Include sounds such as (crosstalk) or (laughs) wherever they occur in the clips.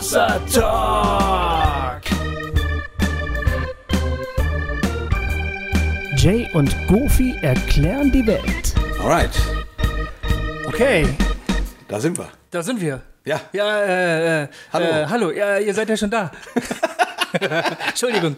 Hossa Talk. Jay und Goofy erklären die Welt. Alright, Okay, da sind wir. da sind wir. Ja. Ja, äh, äh, Hallo. Äh, hallo, ja, ihr seid ja schon da. (laughs) (laughs) Entschuldigung.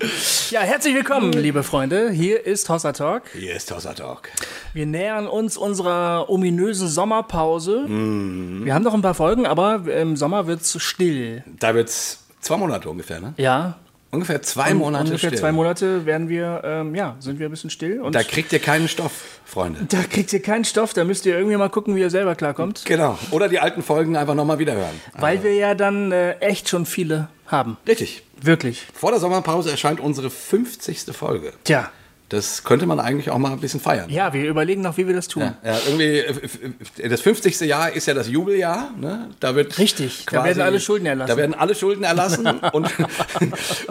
Ja, herzlich willkommen, liebe Freunde. Hier ist Hossa Talk. Hier ist Tossa Talk. Wir nähern uns unserer ominösen Sommerpause. Mhm. Wir haben noch ein paar Folgen, aber im Sommer wird's still. Da wird's zwei Monate ungefähr, ne? Ja. Ungefähr zwei Monate Ungefähr still. zwei Monate werden wir, ähm, ja, sind wir ein bisschen still. Und Da kriegt ihr keinen Stoff, Freunde. da kriegt ihr keinen Stoff, da müsst ihr irgendwie mal gucken, wie ihr selber klarkommt. Genau. Oder die alten Folgen einfach nochmal wieder hören. Weil wir ja dann äh, echt schon viele haben. Richtig. Wirklich. Vor der Sommerpause erscheint unsere 50. Folge. Tja. Das könnte man eigentlich auch mal ein bisschen feiern. Ja, wir überlegen noch, wie wir das tun. Ja, irgendwie, äh, das 50. Jahr ist ja das Jubeljahr. Ne? Da wird Richtig, da werden alle Schulden erlassen. Da werden alle Schulden erlassen (laughs) und,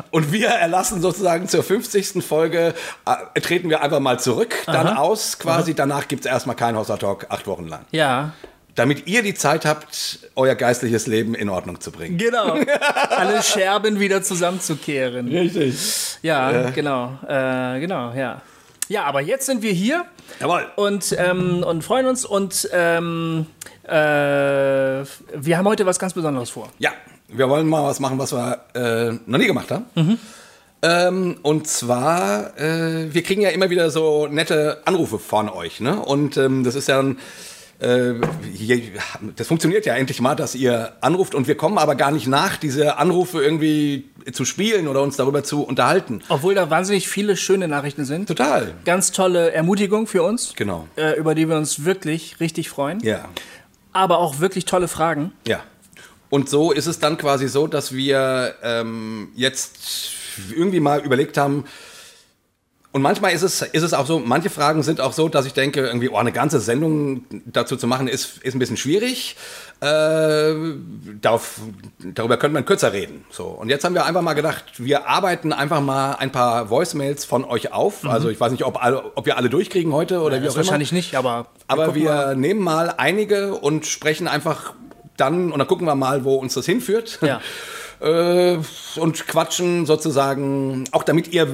und wir erlassen sozusagen zur 50. Folge, äh, treten wir einfach mal zurück, dann Aha. aus quasi. Danach gibt es erstmal keinen Hossa Talk, acht Wochen lang. Ja. Damit ihr die Zeit habt, euer geistliches Leben in Ordnung zu bringen. Genau. (laughs) alle Scherben wieder zusammenzukehren. Richtig. Ja, genau. Äh, genau, ja. Ja, aber jetzt sind wir hier Jawohl. und, ähm, und freuen uns und ähm, äh, wir haben heute was ganz Besonderes vor. Ja, wir wollen mal was machen, was wir äh, noch nie gemacht haben. Mhm. Ähm, und zwar, äh, wir kriegen ja immer wieder so nette Anrufe von euch. Ne? Und ähm, das ist ja ein, das funktioniert ja endlich mal, dass ihr anruft und wir kommen aber gar nicht nach, diese Anrufe irgendwie zu spielen oder uns darüber zu unterhalten. Obwohl da wahnsinnig viele schöne Nachrichten sind. Total. Ganz tolle Ermutigung für uns. Genau. Äh, über die wir uns wirklich richtig freuen. Ja. Aber auch wirklich tolle Fragen. Ja. Und so ist es dann quasi so, dass wir ähm, jetzt irgendwie mal überlegt haben, und manchmal ist es, ist es auch so, manche Fragen sind auch so, dass ich denke, irgendwie, oh, eine ganze Sendung dazu zu machen, ist, ist ein bisschen schwierig. Äh, darauf, darüber könnte man kürzer reden. So. Und jetzt haben wir einfach mal gedacht, wir arbeiten einfach mal ein paar Voicemails von euch auf. Also ich weiß nicht, ob, alle, ob wir alle durchkriegen heute oder wie Das auch immer. wahrscheinlich nicht, aber. Aber gucken wir mal. nehmen mal einige und sprechen einfach dann und dann gucken wir mal, wo uns das hinführt. Ja. (laughs) Äh, und quatschen sozusagen, auch damit ihr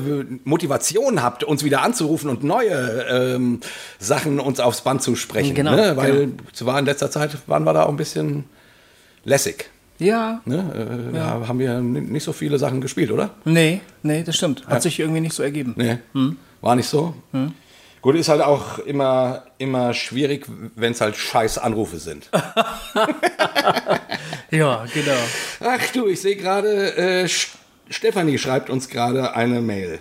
Motivation habt, uns wieder anzurufen und neue ähm, Sachen uns aufs Band zu sprechen. Genau, ne? Weil genau. war in letzter Zeit waren wir da auch ein bisschen lässig. Ja. Ne? Äh, Da haben wir nicht so viele Sachen gespielt, oder? Nee, nee, das stimmt. Hat sich irgendwie nicht so ergeben. Nee, Hm. war nicht so. Gut, ist halt auch immer, immer schwierig, wenn es halt scheiß Anrufe sind. (laughs) Ja, genau. Ach du, ich sehe gerade, äh, Stefanie schreibt uns gerade eine Mail.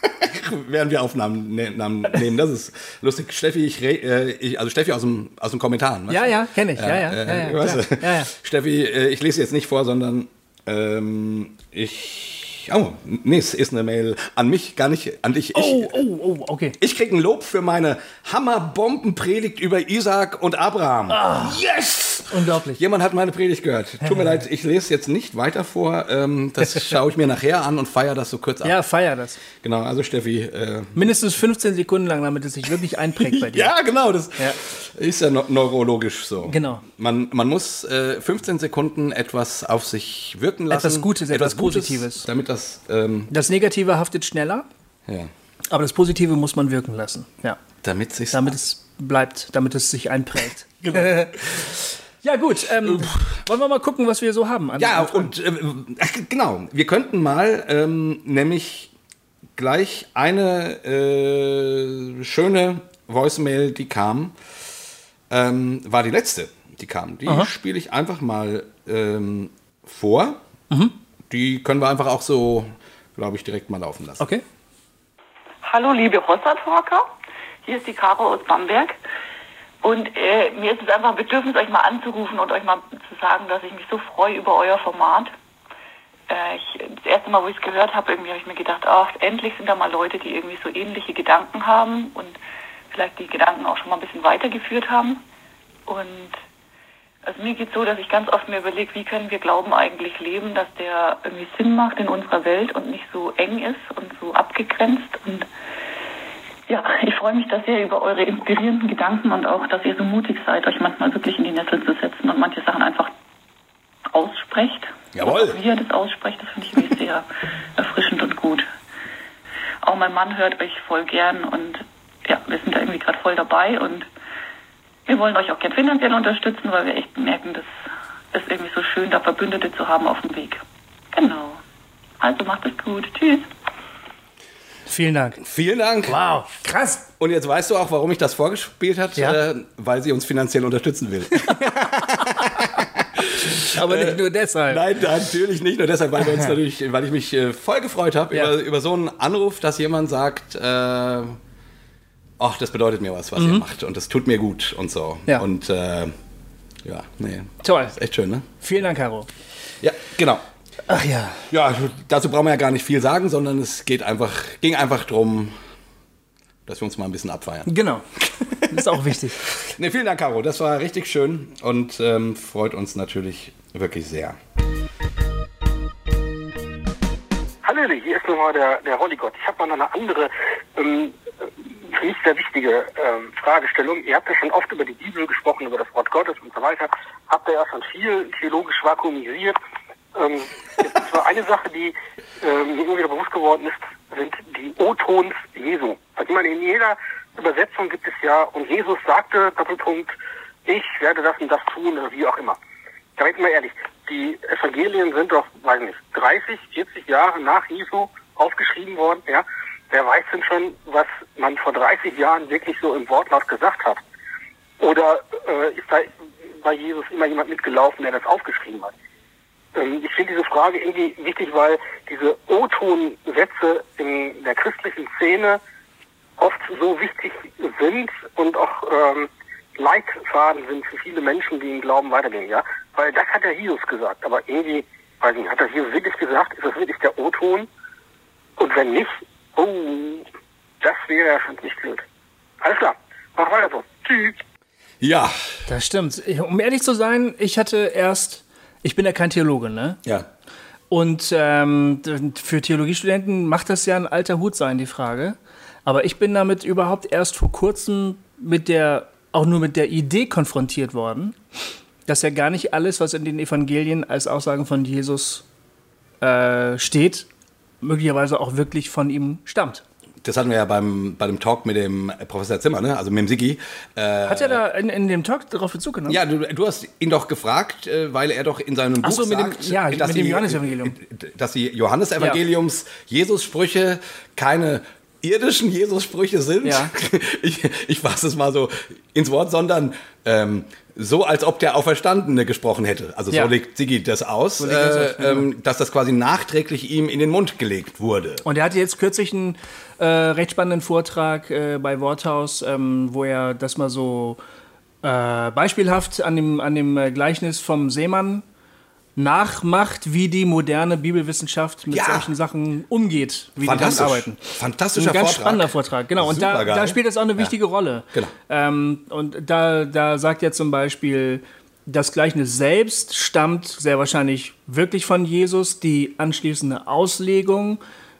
(laughs) Während wir Aufnahmen ne nehmen. Das ist lustig. Steffi, ich, äh, ich also Steffi aus dem, aus den Kommentaren. Ja, du? ja, kenne ich. Ja, ja. Äh, ja, du? ja, ja. (laughs) Steffi, äh, ich lese jetzt nicht vor, sondern ähm, ich. Oh, nee, es ist eine Mail an mich, gar nicht an dich. Ich, Oh, oh, oh, okay. ich krieg ein Lob für meine Hammerbombenpredigt über Isaac und Abraham. Ah. Yes! Unglaublich. Jemand hat meine Predigt gehört. Tut mir (laughs) leid, ich lese jetzt nicht weiter vor. Ähm, das (laughs) schaue ich mir nachher an und feiere das so kurz ab. Ja, feier das. Genau, also Steffi. Äh, Mindestens 15 Sekunden lang, damit es sich wirklich einprägt bei (laughs) dir. ja, genau, das Ja. ist ja neu- neurologisch so. Genau. Man, man muss äh, 15 Sekunden etwas auf sich wirken lassen. Etwas Gutes, etwas Positives. Damit das, ähm, Das Negative haftet schneller, ja, aber das Positive muss man wirken lassen. Ja. damit sich Damit es bleibt, damit es sich einprägt. (laughs) (laughs) ja, gut. Ähm, wollen wir mal gucken, was wir so haben? an- Ja, und äh, ach, genau, wir könnten mal ähm, nämlich gleich eine äh, schöne Voicemail, die kam, ähm, war die letzte, die kam. Die spiele ich einfach mal ähm, vor. Mhm. Die können wir einfach auch so, glaube ich, direkt mal laufen lassen. Okay. Hallo liebe Hossa-Talker, hier ist die Caro aus Bamberg. Und äh, mir ist es einfach ein Bedürfnis, euch mal anzurufen und euch mal zu sagen, dass ich mich so freue über euer Format. Äh, ich, das erste Mal, wo ich es gehört habe, irgendwie habe ich mir gedacht, ach, endlich sind da mal Leute, die irgendwie so ähnliche Gedanken haben und vielleicht die Gedanken auch schon mal ein bisschen weitergeführt haben. Und also mir geht so, dass ich ganz oft mir überlege, wie können wir Glauben eigentlich leben, dass der irgendwie Sinn macht in unserer Welt und nicht so eng ist und so abgegrenzt. Und ja, ich freue mich da sehr über eure inspirierenden Gedanken und auch, dass ihr so mutig seid, euch manchmal wirklich in die Nettel zu setzen und manche Sachen einfach aussprecht. Jawohl. Wie er das ausspricht, das finde ich irgendwie sehr (laughs) erfrischend und gut. Auch mein Mann hört euch voll gern und ja, wir sind da irgendwie gerade voll dabei und wir wollen euch auch gern finanziell unterstützen, weil wir echt merken, dass es irgendwie so schön, da Verbündete zu haben auf dem Weg. Genau. Also macht es gut. Tschüss. Vielen Dank. Vielen Dank. Wow, krass. Und jetzt weißt du auch, warum ich das vorgespielt hat, Ja. äh, weil sie uns finanziell unterstützen will. (laughs) Aber nicht nur deshalb. Nein, natürlich nicht. Nur deshalb, weil, wir uns (laughs) natürlich, weil ich mich äh, voll gefreut habe Ja. über, über so einen Anruf, dass jemand sagt, äh, ach, das bedeutet mir was, was ihr macht. Und das tut mir gut und so. Mhm. Ja. Und äh, ja, nee, Toll. ist echt schön, ne? Vielen Dank, Caro. Ja, genau. Ach ja. Ja, dazu brauchen wir ja gar nicht viel sagen, sondern es geht einfach, ging einfach drum, dass wir uns mal ein bisschen abfeiern. Genau. Das (laughs) ist auch wichtig. Nee, vielen Dank, Caro. Das war richtig schön und ähm, freut uns natürlich wirklich sehr. Hallöle, hier ist nochmal der, der Rolligott. Ich habe mal noch eine andere, ähm, für mich sehr wichtige ähm, Fragestellung. Ihr habt ja schon oft über die Bibel gesprochen, über das Wort Gottes und so weiter. Habt ihr ja schon viel theologisch vakuumisiert. Ähm, jetzt nur eine Sache, die ähm, mir immer wieder bewusst geworden ist, sind die O-Tons Jesu. Ich meine, in jeder Übersetzung gibt es ja, und Jesus sagte, Doppelpunkt, ich werde das und das tun oder wie auch immer. Da ich mal ehrlich, die Evangelien sind doch, weiß nicht, 30, 40 Jahre nach Jesu aufgeschrieben worden, ja. Wer weiß denn schon, was man vor 30 Jahren wirklich so im Wortlaut gesagt hat? Oder äh, ist da bei Jesus immer jemand mitgelaufen, der das aufgeschrieben hat? Ähm, ich finde diese Frage irgendwie wichtig, weil diese O-Ton-Sätze in der christlichen Szene oft so wichtig sind und auch ähm, Leitfaden sind für viele Menschen, die im Glauben weitergehen, ja. Weil das hat der Jesus gesagt, aber irgendwie, weiß nicht, hat das Jesus wirklich gesagt? Ist das wirklich der O-Ton? Und wenn nicht, oh, das wäre ja schon nicht blöd. Alles klar, mach weiter so. Tschüss. Ja, Das stimmt. Um ehrlich zu sein, ich hatte erst, ich bin ja kein Theologe, ne? ja. Und ähm, für Theologiestudenten macht das ja ein alter Hut sein, die Frage. Aber ich bin damit überhaupt erst vor kurzem mit der, auch nur mit der Idee konfrontiert worden, dass ja gar nicht alles, was in den Evangelien als Aussagen von Jesus äh, steht, möglicherweise auch wirklich von ihm stammt. Das hatten wir ja beim, bei dem Talk mit dem Professor Zimmer, ne? also mit dem Sigi. Äh, Hat er da in, in dem Talk darauf Bezug genommen? ja, du, du hast ihn doch gefragt, äh, weil er doch in seinem Ach Buch so, mit dem- sagt, ja, dass mit dem die- Johannesevangelium. dass die Johannesevangeliums Jesus-Sprüche keine irdischen Jesus-Sprüche sind. Ja. (laughs) Ich, ich fasse es mal so ins Wort, sondern ähm, so, als ob der Auferstandene gesprochen hätte. Also Ja. so legt Sigi das aus, das äh, aus, ja, ähm, dass das quasi nachträglich ihm in den Mund gelegt wurde. Und er hatte jetzt kürzlich einen äh, recht spannenden Vortrag äh, bei Worthaus, ähm, wo er das mal so äh, beispielhaft an dem, an dem äh, Gleichnis vom Seemann nachmacht, wie die moderne Bibelwissenschaft mit Ja. solchen Sachen umgeht, wie die damit Fantastisch. arbeiten. Fantastischer Ein ganz Vortrag. spannender Vortrag, genau. Und da, da spielt das auch eine Ja. wichtige Rolle. Genau. Ähm, und da, da sagt er zum Beispiel, das Gleichnis selbst stammt sehr wahrscheinlich wirklich von Jesus. Die anschließende Auslegung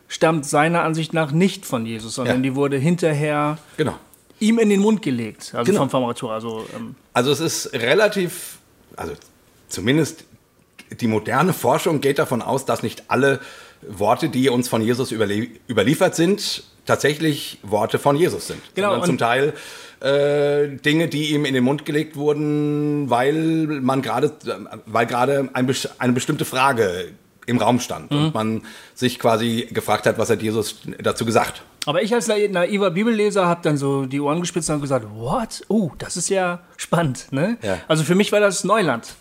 stammt seiner Ansicht nach nicht von Jesus, sondern Ja. die wurde hinterher Genau. ihm in den Mund gelegt, also Genau. vom Formator. Also, ähm, Also es ist relativ, also zumindest die moderne Forschung geht davon aus, dass nicht alle Worte, die uns von Jesus überlie überliefert sind, tatsächlich Worte von Jesus sind. Genau, Sondern zum Teil äh, Dinge, die ihm in den Mund gelegt wurden, weil man gerade, weil gerade ein, eine bestimmte Frage im Raum stand Mhm. und man sich quasi gefragt hat, was hat Jesus dazu gesagt. aber ich als na- naiver Bibelleser habe dann so die Ohren gespitzt und gesagt, what? Oh, das ist ja spannend. Ne? Ja. Also für mich war das Neuland.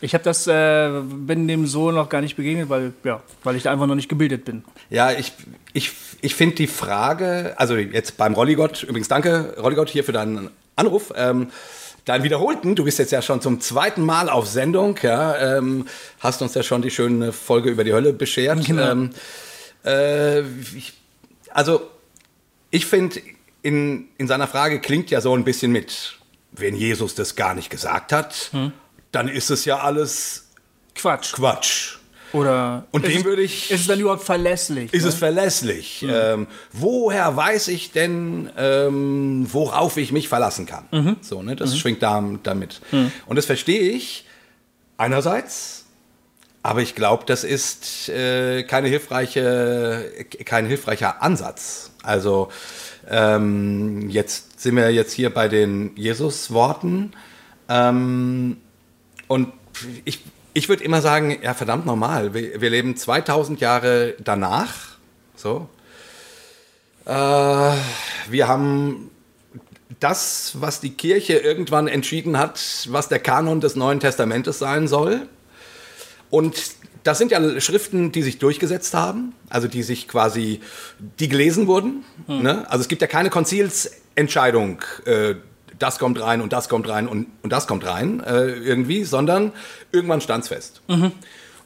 Ich habe das, äh, bin dem so noch gar nicht begegnet, weil, ja, weil ich da einfach noch nicht gebildet bin. Ja, ich, ich, ich finde die Frage, also jetzt beim Rolligott, übrigens danke Rolligott hier für deinen Anruf. Ähm, deinen wiederholten, du bist jetzt ja schon zum zweiten Mal auf Sendung, ja, ähm, hast uns ja schon die schöne Folge über die Hölle beschert. Genau. Ähm, äh, ich, also ich finde, in, in seiner Frage klingt ja so ein bisschen mit, wenn Jesus das gar nicht gesagt hat, Hm. Dann ist es ja alles Quatsch. Quatsch. Oder Und ist dem es- würde ich- Ist es dann überhaupt verlässlich? Ist ne? es verlässlich? Ähm, woher weiß ich denn, ähm, worauf ich mich verlassen kann? Mhm. So, ne, das schwingt da, damit. Und das verstehe ich einerseits. Aber ich glaube, das ist äh, keine hilfreiche, kein hilfreicher Ansatz. Also ähm, jetzt sind wir jetzt hier bei den Jesus-Worten. Ähm, und ich, ich würde immer sagen, ja verdammt normal, wir, wir leben 2000 Jahre danach. So. Äh, wir haben das, was die Kirche irgendwann entschieden hat, was der Kanon des Neuen Testamentes sein soll. Und das sind ja Schriften, die sich durchgesetzt haben, also die sich quasi, die gelesen wurden. Hm. Ne? Also es gibt ja keine Konzilsentscheidung, äh, das kommt rein und das kommt rein und, und das kommt rein äh, irgendwie, sondern irgendwann stand es fest. Mhm.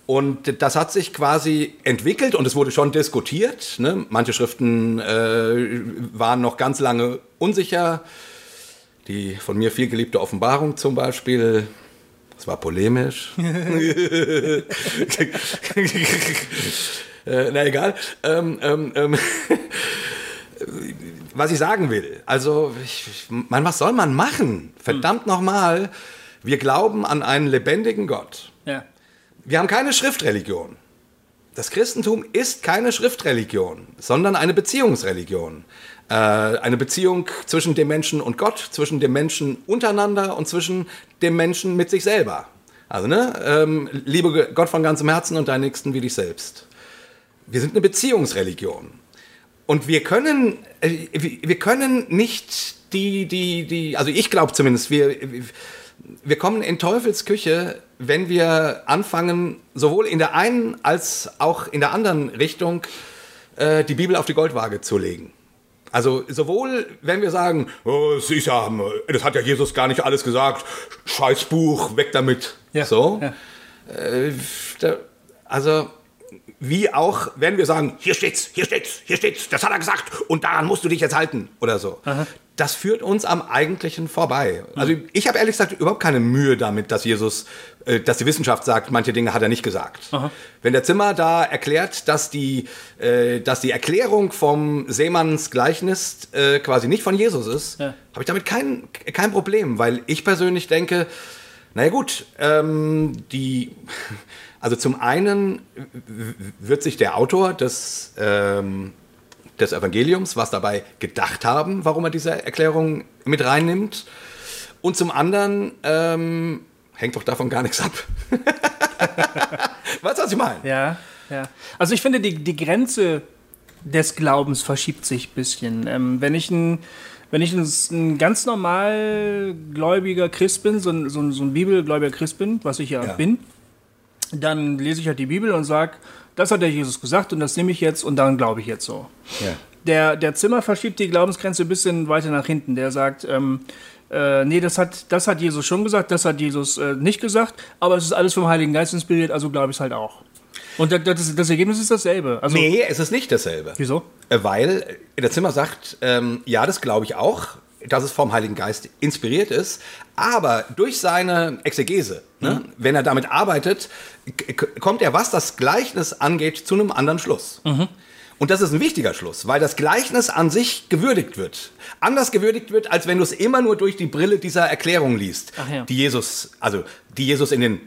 Und das hat sich quasi entwickelt und es wurde schon diskutiert. Ne? Manche Schriften äh, waren noch ganz lange unsicher. Die von mir viel geliebte Offenbarung zum Beispiel, das war polemisch. (laughs) (laughs) äh, na egal. Ähm, ähm, ähm was ich sagen will, also, ich, man, was soll man machen? Verdammt hm. nochmal, wir glauben an einen lebendigen Gott. Ja. Wir haben keine Schriftreligion. Das Christentum ist keine Schriftreligion, sondern eine Beziehungsreligion. Äh, eine Beziehung zwischen dem Menschen und Gott, zwischen dem Menschen untereinander und zwischen dem Menschen mit sich selber. Also, ne, ähm, liebe Gott von ganzem Herzen und deinen Nächsten wie dich selbst. Wir sind eine Beziehungsreligion. Und wir können, äh, wir können nicht die, die, die, also ich glaube zumindest, wir, wir kommen in Teufels Küche, wenn wir anfangen, sowohl in der einen als auch in der anderen Richtung äh, die Bibel auf die Goldwaage zu legen. Also sowohl, wenn wir sagen, oh, das, ist ja, das hat ja Jesus gar nicht alles gesagt, Scheißbuch, weg damit. Ja, so. Ja. Äh, da, also wie auch, wenn wir sagen, hier steht's, hier steht's, hier steht's, das hat er gesagt und daran musst du dich jetzt halten oder so. Aha. Das führt uns am Eigentlichen vorbei. Also ich habe ehrlich gesagt überhaupt keine Mühe damit, dass Jesus, äh, dass die Wissenschaft sagt, manche Dinge hat er nicht gesagt. Aha. Wenn der Zimmer da erklärt, dass die, äh, dass die Erklärung vom Seemanns Gleichnis äh, quasi nicht von Jesus ist, ja. habe ich damit kein, kein Problem, weil ich persönlich denke, naja gut, ähm, die also zum einen wird sich der Autor des, ähm, des Evangeliums was dabei gedacht haben, warum er diese Erklärung mit reinnimmt. Und zum anderen ähm, hängt doch davon gar nichts ab. (laughs) weißt du, was ich meine? Ja, ja. Also ich finde, die, die Grenze des Glaubens verschiebt sich ein bisschen. Ähm, wenn ich ein wenn ich ein, ein, ganz normal gläubiger Christ bin, so ein, so ein, so ein bibelgläubiger Christ bin, was ich ja, ja. bin, dann lese ich halt die Bibel und sage, das hat der Jesus gesagt und das nehme ich jetzt und dann glaube ich jetzt so. Ja. Der, der Zimmer verschiebt die Glaubensgrenze ein bisschen weiter nach hinten. Der sagt, ähm, äh, nee, das hat, das hat Jesus schon gesagt, das hat Jesus äh, nicht gesagt, aber es ist alles vom Heiligen Geist inspiriert, also glaube ich es halt auch. Und das, das, Ergebnis ist dasselbe. Also, nee, es ist nicht dasselbe. Wieso? Äh, weil der Zimmer sagt, ähm, ja, das glaube ich auch, dass es vom Heiligen Geist inspiriert ist, aber durch seine Exegese, ne, mhm. wenn er damit arbeitet, kommt er, was das Gleichnis angeht, zu einem anderen Schluss. Mhm. Und das ist ein wichtiger Schluss, weil das Gleichnis an sich gewürdigt wird. Anders gewürdigt wird, als wenn du es immer nur durch die Brille dieser Erklärung liest, ja. die Jesus, also die Jesus in den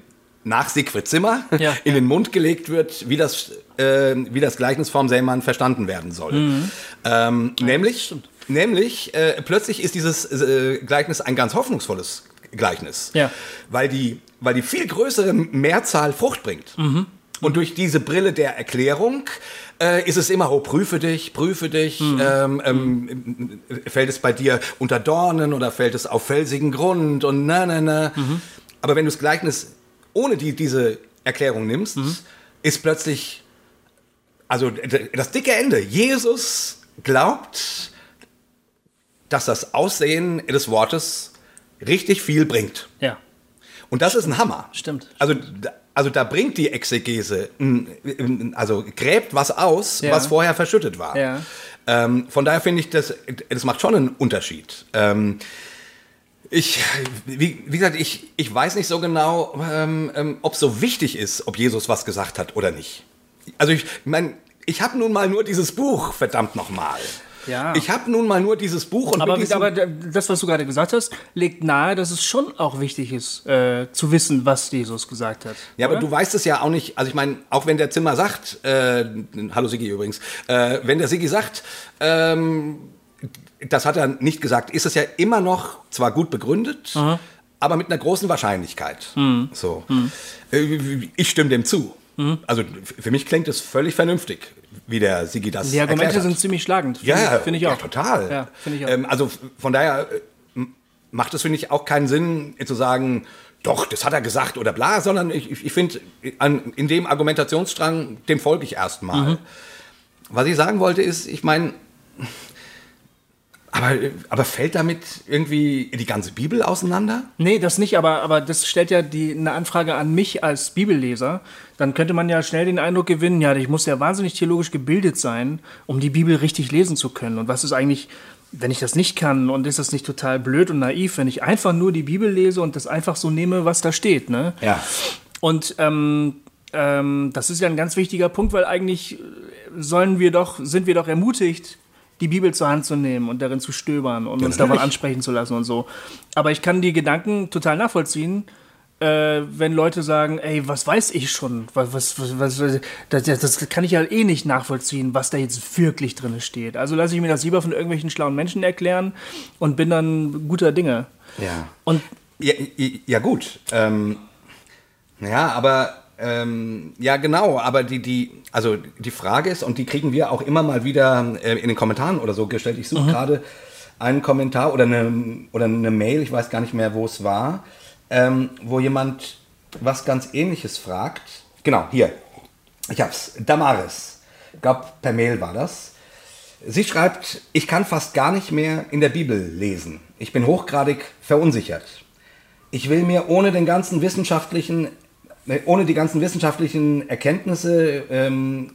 nach Siegfried Zimmer (laughs) ja. in den Mund gelegt wird, wie das, äh, wie das Gleichnis vom Sämann verstanden werden soll. Mhm. Ähm, nämlich, nämlich äh, plötzlich ist dieses äh, Gleichnis ein ganz hoffnungsvolles Gleichnis, ja. weil, die, weil die viel größere Mehrzahl Frucht bringt. Mhm. Und durch diese Brille der Erklärung äh, ist es immer, oh, prüfe dich, prüfe dich. Mhm. Ähm, ähm, fällt es bei dir unter Dornen oder fällt es auf felsigen Grund und na, na, na. Mhm. Aber wenn du das Gleichnis ohne die, diese Erklärung nimmst, mhm. ist plötzlich, also das dicke Ende. Jesus glaubt, dass das Aussehen des Wortes richtig viel bringt. Ja. Und das ist ein Hammer. Stimmt. Also, also da bringt die Exegese, also gräbt was aus, ja. was vorher verschüttet war. Ja. Ähm, von daher finde ich, das, das macht schon einen Unterschied. Ähm, ich, wie, wie, gesagt, ich, ich weiß nicht so genau, ähm, ähm, ob es so wichtig ist, ob Jesus was gesagt hat oder nicht. Also ich meine, ich habe nun mal nur dieses Buch, verdammt nochmal. Ja. Ich habe nun mal nur dieses Buch und Aber, aber das, was du gerade gesagt hast, legt nahe, dass es schon auch wichtig ist, äh, zu wissen, was Jesus gesagt hat. Ja, aber oder? du weißt es ja auch nicht. Also ich meine, auch wenn der Zimmer sagt, äh, hallo Sigi übrigens, äh, wenn der Sigi sagt, ähm, das hat er nicht gesagt, ist es ja immer noch zwar gut begründet, aber mit einer großen Wahrscheinlichkeit. Mhm. So, Äh, ich stimme dem zu. Also für mich klingt es völlig vernünftig, wie der Sigi das Die Argumente sind ziemlich schlagend. Ja, Finde find ich auch. Ja, total. Ja, finde ich auch. Ähm, also von daher äh, macht es, finde ich, auch keinen Sinn, äh, zu sagen, doch, das hat er gesagt oder bla, sondern ich, ich, finde, äh, in dem Argumentationsstrang, dem folge ich erstmal. Mhm. Was ich sagen wollte, ist, ich meine, aber, aber fällt damit irgendwie die ganze Bibel auseinander? Nee, das nicht, aber, aber das stellt ja die, eine Anfrage an mich als Bibelleser. Dann könnte man ja schnell den Eindruck gewinnen, ja, ich muss ja wahnsinnig theologisch gebildet sein, um die Bibel richtig lesen zu können. Und was ist eigentlich, wenn ich das nicht kann und ist das nicht total blöd und naiv, wenn ich einfach nur die Bibel lese und das einfach so nehme, was da steht, ne? Ja. Und ähm, ähm, das ist ja ein ganz wichtiger Punkt, weil eigentlich sollen wir doch, sind wir doch ermutigt, die Bibel zur Hand zu nehmen und darin zu stöbern und uns davon ansprechen zu lassen und so. Aber ich kann die Gedanken total nachvollziehen, äh, wenn Leute sagen, ey, was weiß ich schon? Was, was, was, was, das, das kann ich ja eh nicht nachvollziehen, was da jetzt wirklich drin steht. Also lasse ich mir das lieber von irgendwelchen schlauen Menschen erklären und bin dann guter Dinge. Ja. Und Ja, ja, ja gut. Ähm, ja, aber ähm, ja genau. Aber die die also die Frage ist und die kriegen wir auch immer mal wieder äh, in den Kommentaren oder so gestellt. Ich suche gerade einen Kommentar oder eine oder eine Mail. Ich weiß gar nicht mehr, wo es war, ähm, wo jemand was ganz Ähnliches fragt. Genau hier. Ich hab's. Damaris. Ich glaub, per Mail war das. Sie schreibt, ich kann fast gar nicht mehr in der Bibel lesen. Ich bin hochgradig verunsichert. Ich will mir ohne den ganzen wissenschaftlichen, ohne die ganzen wissenschaftlichen Erkenntnisse ähm,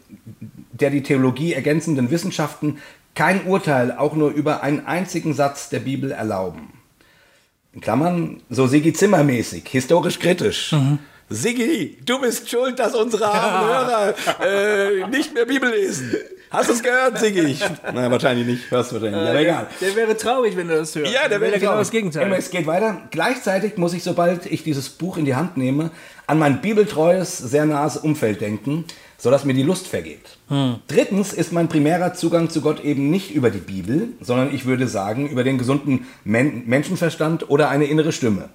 der die Theologie ergänzenden Wissenschaften kein Urteil auch nur über einen einzigen Satz der Bibel erlauben. In Klammern, so Sigi Zimmer mäßig, historisch kritisch. Sigi, du bist schuld, dass unsere armen (laughs) Hörer äh, nicht mehr Bibel lesen. Hast du es gehört, Sigi? (laughs) Nein, wahrscheinlich nicht. Hörst du wahrscheinlich nicht. Aber egal. der wäre traurig, wenn du das hörst. Ja, der wäre genau traurig. das Gegenteil. Aber Es geht weiter. Gleichzeitig muss ich, sobald ich dieses Buch in die Hand nehme, an mein bibeltreues, sehr nahes Umfeld denken, sodass mir die Lust vergeht. Drittens ist mein primärer Zugang zu Gott eben nicht über die Bibel, sondern ich würde sagen über den gesunden Men Menschenverstand oder eine innere Stimme.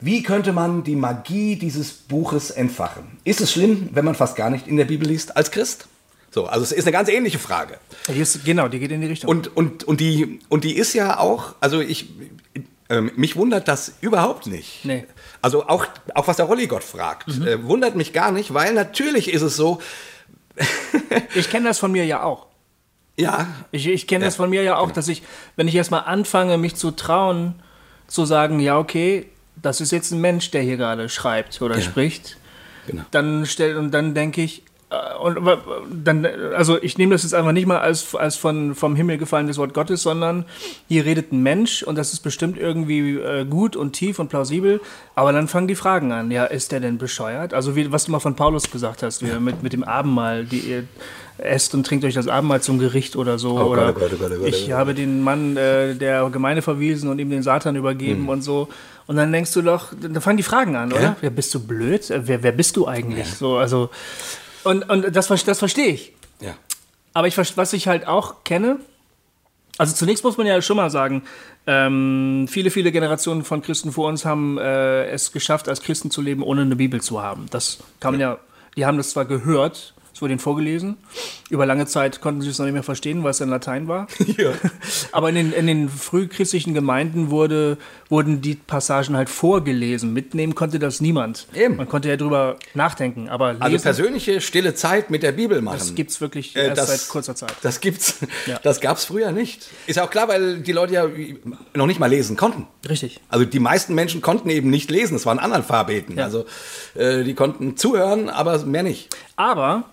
Wie könnte man die Magie dieses Buches entfachen? Ist es schlimm, wenn man fast gar nicht in der Bibel liest als Christ? So, also es ist eine ganz ähnliche Frage. Die ist, genau, die geht in die Richtung. Und, und, und, die, und die ist ja auch, also ich, ähm, mich wundert das überhaupt nicht. Nee. Also auch, auch was der Rolligott fragt, äh, wundert mich gar nicht, weil natürlich ist es so, (laughs) ich kenne das von mir ja auch. ja, Ich, ich kenne das Ja, von mir ja auch, genau. dass ich, wenn ich erstmal anfange, mich zu trauen, zu sagen, ja, okay, das ist jetzt ein Mensch, der hier gerade schreibt oder Ja. spricht, genau. dann stell, und dann denke ich, und aber, dann, also ich nehme das jetzt einfach nicht mal als, als von, vom Himmel gefallenes Wort Gottes, sondern hier redet ein Mensch und das ist bestimmt irgendwie äh, gut und tief und plausibel, aber dann fangen die Fragen an. Ja, ist der denn bescheuert? Also wie, was du mal von Paulus gesagt hast, wie mit, mit dem Abendmahl, die ihr esst und trinkt euch das Abendmahl zum Gericht oder so. Oh oder oh Gott, oh Gott, oh Gott, oh ich Gott. habe den Mann äh, der Gemeinde verwiesen und ihm den Satan übergeben und so. Und dann denkst du doch, da fangen die Fragen an, oder? Ja. Ja, bist du blöd? Äh, Wer, wer bist du eigentlich? So, also, und, und das, das verstehe ich. Ja. Aber ich, was ich halt auch kenne, also zunächst muss man ja schon mal sagen, ähm, viele, viele Generationen von Christen vor uns haben äh, es geschafft, als Christen zu leben, ohne eine Bibel zu haben. Das kann man ja, die haben das zwar gehört, es wurde ihnen vorgelesen, über lange Zeit konnten sie es noch nicht mehr verstehen, weil es in Latein war. (laughs) Ja. Aber in den, in den frühchristlichen Gemeinden wurde, wurden die Passagen halt vorgelesen. Mitnehmen konnte das niemand. Eben. Man konnte ja drüber nachdenken, aber lesen, Also persönliche stille Zeit mit der Bibel machen. das gibt es wirklich Äh, erst seit kurzer Zeit. Das gibt's. Ja. Das gab's früher nicht. Ist auch klar, weil die Leute ja noch nicht mal lesen konnten. Richtig. Also die meisten Menschen konnten eben nicht lesen. Es waren Analphabeten. Ja. Also äh, die konnten zuhören, aber mehr nicht. Aber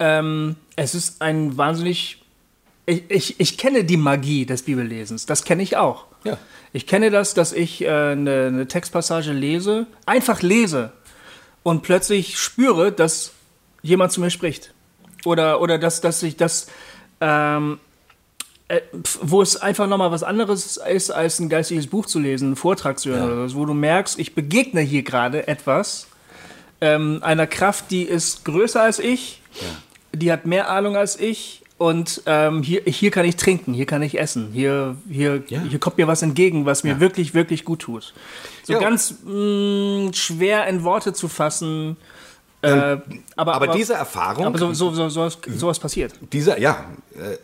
ähm, es ist ein wahnsinnig. Ich, ich, ich kenne die Magie des Bibellesens. Das kenne ich auch. Ja. Ich kenne das, dass ich äh, eine, eine Textpassage lese, einfach lese und plötzlich spüre, dass jemand zu mir spricht. Oder, oder dass, dass ich das. Ähm, äh, wo es einfach nochmal was anderes ist, als ein geistiges Buch zu lesen, einen Vortrag zu hören Ja. oder so, wo du merkst, ich begegne hier gerade etwas, ähm, einer Kraft, die ist größer als ich, die hat mehr Ahnung als ich und ähm, hier, hier kann ich trinken, hier kann ich essen, hier, hier, Ja. hier kommt mir was entgegen, was mir wirklich, wirklich gut tut. So Ja. ganz mh, schwer in Worte zu fassen. Äh, aber, Aber diese Erfahrung, aber so, so, so, sowas, sowas passiert. Diese, ja,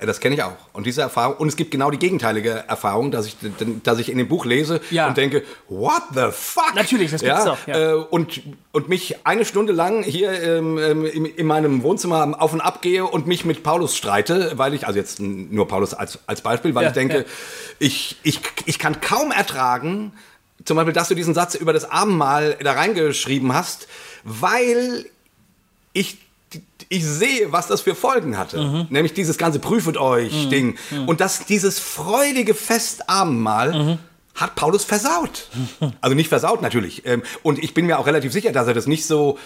äh, das kenne ich auch. Und diese Erfahrung, und es gibt genau die gegenteilige Erfahrung, dass ich, dass ich in dem Buch lese Ja. und denke, what the fuck? Natürlich, das gibt's ja, auch, ja. Äh, und, und mich eine Stunde lang hier ähm, ähm, in, in meinem Wohnzimmer auf und ab gehe und mich mit Paulus streite, weil ich, also jetzt nur Paulus als, als Beispiel, weil Ja, ich denke, ich, ich, ich kann kaum ertragen, zum Beispiel, dass du diesen Satz über das Abendmahl da reingeschrieben hast, weil ich, ich sehe, was das für Folgen hatte. Mhm. Nämlich dieses ganze Prüfet euch Ding. Und dass dieses freudige Festabendmahl Mhm. Hat Paulus versaut. Also nicht versaut natürlich. Ähm, Und ich bin mir auch relativ sicher, dass er das nicht so,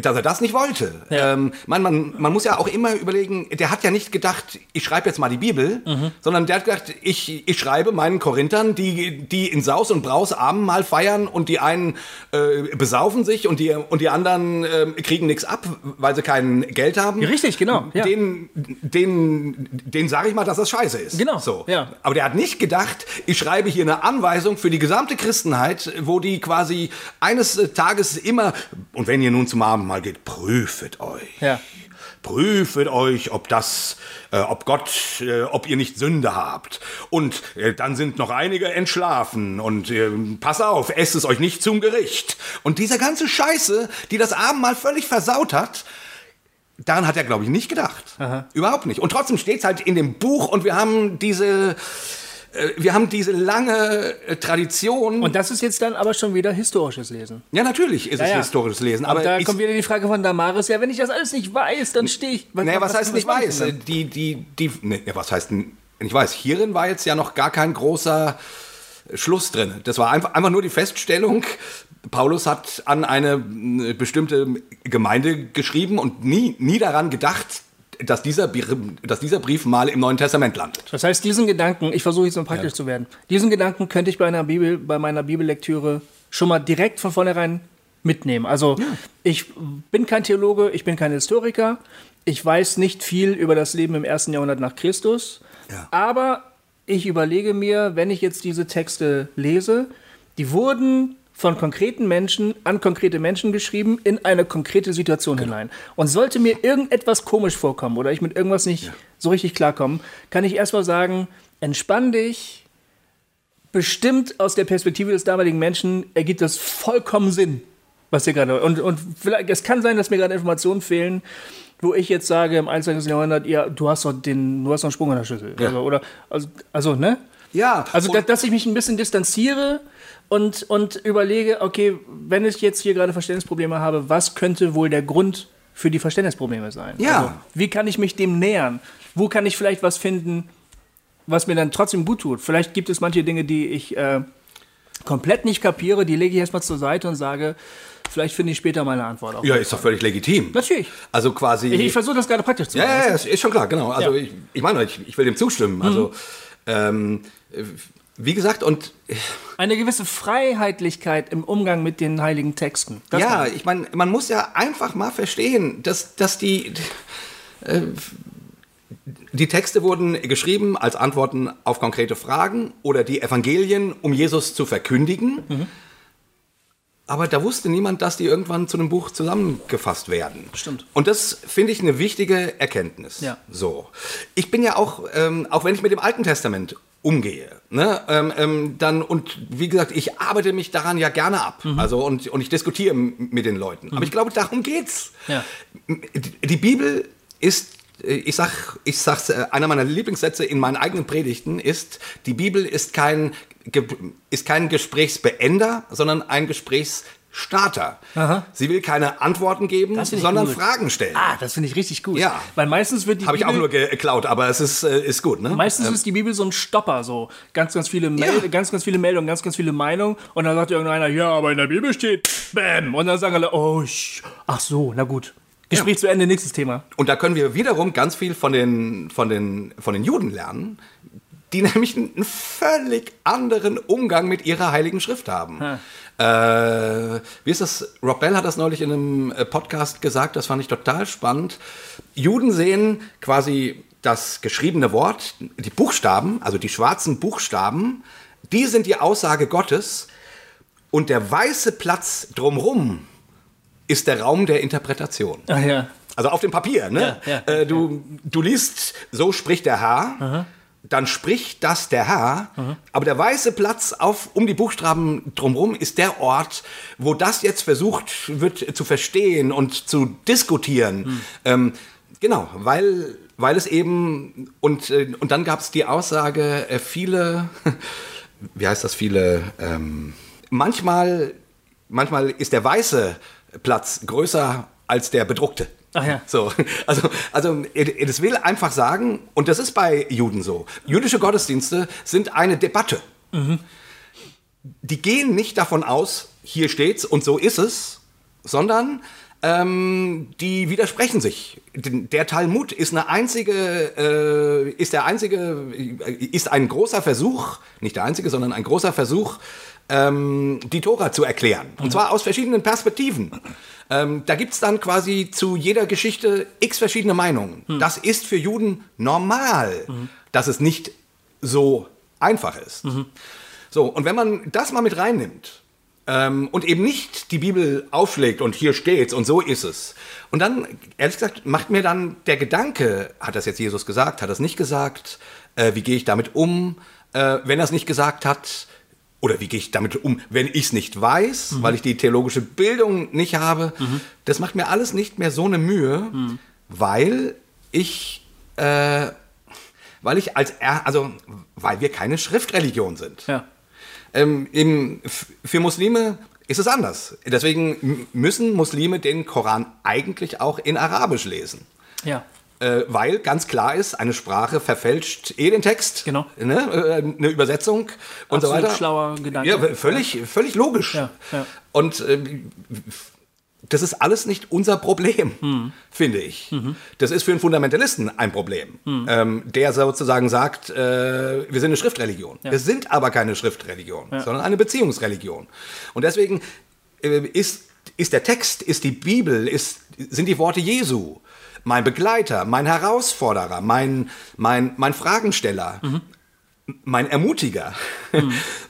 dass er das nicht wollte. Ja. Ähm, Man, man, man muss ja auch immer überlegen, der hat ja nicht gedacht, ich schreibe jetzt mal die Bibel, Mhm. sondern der hat gedacht, ich, ich schreibe meinen Korinthern, die, die in Saus und Braus Abendmahl feiern und die einen äh, besaufen sich und die, und die anderen äh, kriegen nichts ab, weil sie kein Geld haben. Richtig, genau, ja. Den, den, den sage ich mal, dass das scheiße ist. Genau, So. ja. Aber der hat nicht gedacht, ich schreibe hier eine Anweisung für die gesamte Christenheit, wo die quasi eines äh, Tages immer, und wenn ihr nun zum Abendmahl geht, prüfet euch. Ja. Prüfet euch, ob das, äh, ob Gott, äh, ob ihr nicht Sünde habt. Und äh, dann sind noch einige entschlafen. Und äh, pass auf, esst es euch nicht zum Gericht. Und diese ganze Scheiße, die das Abendmahl völlig versaut hat, daran hat er, glaube ich, nicht gedacht. Überhaupt nicht. Und trotzdem steht es halt in dem Buch und wir haben diese, wir haben diese lange äh, Tradition. Und das ist jetzt dann aber schon wieder historisches Lesen. ja, natürlich ist es Ja, ja. historisches Lesen. Aber Aber da ich, kommt wieder die Frage von Damaris, ja, wenn ich das alles nicht weiß, dann stehe ich. Naja, was, heißt nicht ich weiß? denn dann? Die, die, die, ne, ja, was heißt nicht weiß? Hierin war jetzt ja noch gar kein großer Schluss drin. Das war einfach, einfach nur die Feststellung, Paulus hat an eine äh, bestimmte Gemeinde geschrieben und nie, nie daran gedacht, dass dieser, Brief, dass dieser Brief mal im Neuen Testament landet. Das heißt, diesen Gedanken, ich versuche jetzt mal praktisch zu werden, diesen Gedanken könnte ich bei einer Bibel, bei meiner Bibellektüre schon mal direkt von vornherein mitnehmen. Also ich bin kein Theologe, ich bin kein Historiker, ich weiß nicht viel über das Leben im ersten Jahrhundert nach Christus, Ja. aber ich überlege mir, wenn ich jetzt diese Texte lese, die wurden von konkreten Menschen an konkrete Menschen geschrieben in eine konkrete Situation hinein. Und sollte mir irgendetwas komisch vorkommen oder ich mit irgendwas nicht so richtig klarkommen, kann ich erstmal sagen, entspann dich. Bestimmt aus der Perspektive des damaligen Menschen ergibt das vollkommen Sinn, was hier gerade. Und, und vielleicht, es kann sein, dass mir gerade Informationen fehlen, wo ich jetzt sage im 21. Jahrhundert, ja, du hast doch den, du hast doch einen Sprung an der Schüssel. Ja. Also, oder, also, also, ne? Ja, Also, und- da, dass ich mich ein bisschen distanziere und, und überlege, okay, wenn ich jetzt hier gerade Verständnisprobleme habe, was könnte wohl der Grund für die Verständnisprobleme sein? Ja. Also, wie kann ich mich dem nähern? Wo kann ich vielleicht was finden, was mir dann trotzdem gut tut? Vielleicht gibt es manche Dinge, die ich äh, komplett nicht kapiere, die lege ich erstmal zur Seite und sage, vielleicht finde ich später meine Antwort auf. ja, ist doch völlig legitim. Natürlich. Also quasi. Ich, ich versuche das gerade praktisch zu machen. ja, ja, ist- schon klar, genau. Also Ja. ich, ich meine, ich, ich will dem zustimmen. Also ähm, äh, wie gesagt, und Eine gewisse Freiheitlichkeit im Umgang mit den heiligen Texten. Das ja, ich meine, man muss ja einfach mal verstehen, dass, dass die, äh, die Texte wurden geschrieben als Antworten auf konkrete Fragen oder die Evangelien, um Jesus zu verkündigen. Mhm. Aber da wusste niemand, dass die irgendwann zu einem Buch zusammengefasst werden. Stimmt. Und das finde ich eine wichtige Erkenntnis. Ja. So. Ich bin ja auch, ähm, auch wenn ich mit dem Alten Testament umgehe, ne, ähm, ähm, dann, und wie gesagt, ich arbeite mich daran ja gerne ab. Mhm. Also, und, und ich diskutiere mit den Leuten. Aber ich glaube, darum geht's. Ja. Die Bibel ist, äh, ich sag, ich sag's, äh, einer meiner Lieblingssätze in meinen eigenen Predigten ist, die Bibel ist kein, ist kein Gesprächsbeender, sondern ein Gesprächsstarter. Aha. Sie will keine Antworten geben, sondern gut. Fragen stellen. Ah, das finde ich richtig gut. Ja. Weil meistens wird die Habe ich auch nur geklaut, aber es ist, äh, ist gut, ne? Meistens ist die Bibel so ein Stopper, so ganz, ganz viele, Mel Ja. ganz, ganz viele Meldungen, ganz, ganz viele Meinungen und dann sagt irgendeiner, ja, aber in der Bibel steht, bam, und dann sagen alle, oh, ach so, na gut, Gespräch ja. zu Ende, nächstes Thema. Und da können wir wiederum ganz viel von den, von den, von den Juden lernen, die (laughs) nämlich einen völlig anderen Umgang mit ihrer heiligen Schrift haben. Äh, wie ist das? Rob Bell hat das neulich in einem äh, Podcast gesagt, das fand ich total spannend. Juden sehen quasi das geschriebene Wort, die Buchstaben, also die schwarzen Buchstaben, die sind die Aussage Gottes und der weiße Platz drumrum ist der Raum der Interpretation. Ach ja. Also auf dem Papier, ne? Ja, ja, äh, du, du liest, so spricht der Herr. Aha dann spricht das der Herr, mhm. aber der weiße Platz auf, um die Buchstaben drumherum ist der Ort, wo das jetzt versucht wird zu verstehen und zu diskutieren. Mhm. Ähm, genau, weil, weil es eben, und, äh, und dann gab es die Aussage, äh, viele, (laughs) wie heißt das, viele, ähm, manchmal, manchmal ist der weiße Platz größer als der bedruckte. Ach ja. So, also, also das will einfach sagen, und das ist bei Juden so, jüdische Gottesdienste sind eine Debatte. Mhm. Die gehen nicht davon aus, hier steht's und so ist es, sondern ähm, die widersprechen sich. Der Talmud ist eine einzige, äh, ist der einzige, ist ein großer Versuch, nicht der einzige, sondern ein großer Versuch, ähm, die Tora zu erklären. Und mhm. zwar aus verschiedenen Perspektiven. Ähm, da gibt's dann quasi zu jeder Geschichte x verschiedene Meinungen. Mhm. Das ist für Juden normal, mhm. dass es nicht so einfach ist. Mhm. So, und wenn man das mal mit reinnimmt, ähm, und eben nicht die Bibel aufschlägt und hier steht's und so ist es. Und dann, ehrlich gesagt, macht mir dann der Gedanke, hat das jetzt Jesus gesagt, hat es nicht gesagt, äh, wie gehe ich damit um, äh, wenn er es nicht gesagt hat, oder wie gehe ich damit um, wenn ich es nicht weiß, mhm. weil ich die theologische Bildung nicht habe. Mhm. Das macht mir alles nicht mehr so eine Mühe, mhm. weil ich, äh, weil ich als, also, weil wir keine Schriftreligion sind. Ja. Ähm, im, für Muslime ist es anders. Deswegen müssen Muslime den Koran eigentlich auch in Arabisch lesen. Ja. Äh, weil ganz klar ist, eine Sprache verfälscht eh den Text. Genau. Ne? Äh, eine Übersetzung und Absolut so weiter. schlauer Gedanke. Ja, völlig, völlig logisch. Ja, ja. Und äh, das ist alles nicht unser Problem, hm. finde ich. Mhm. Das ist für einen Fundamentalisten ein Problem, hm. ähm, der sozusagen sagt, äh, wir sind eine Schriftreligion. Ja. Wir sind aber keine Schriftreligion, sondern eine Beziehungsreligion. Und deswegen äh, ist, ist der Text, ist die Bibel, ist, sind die Worte Jesu mein Begleiter, mein Herausforderer, mein, mein, mein Fragensteller, mhm. mein Ermutiger,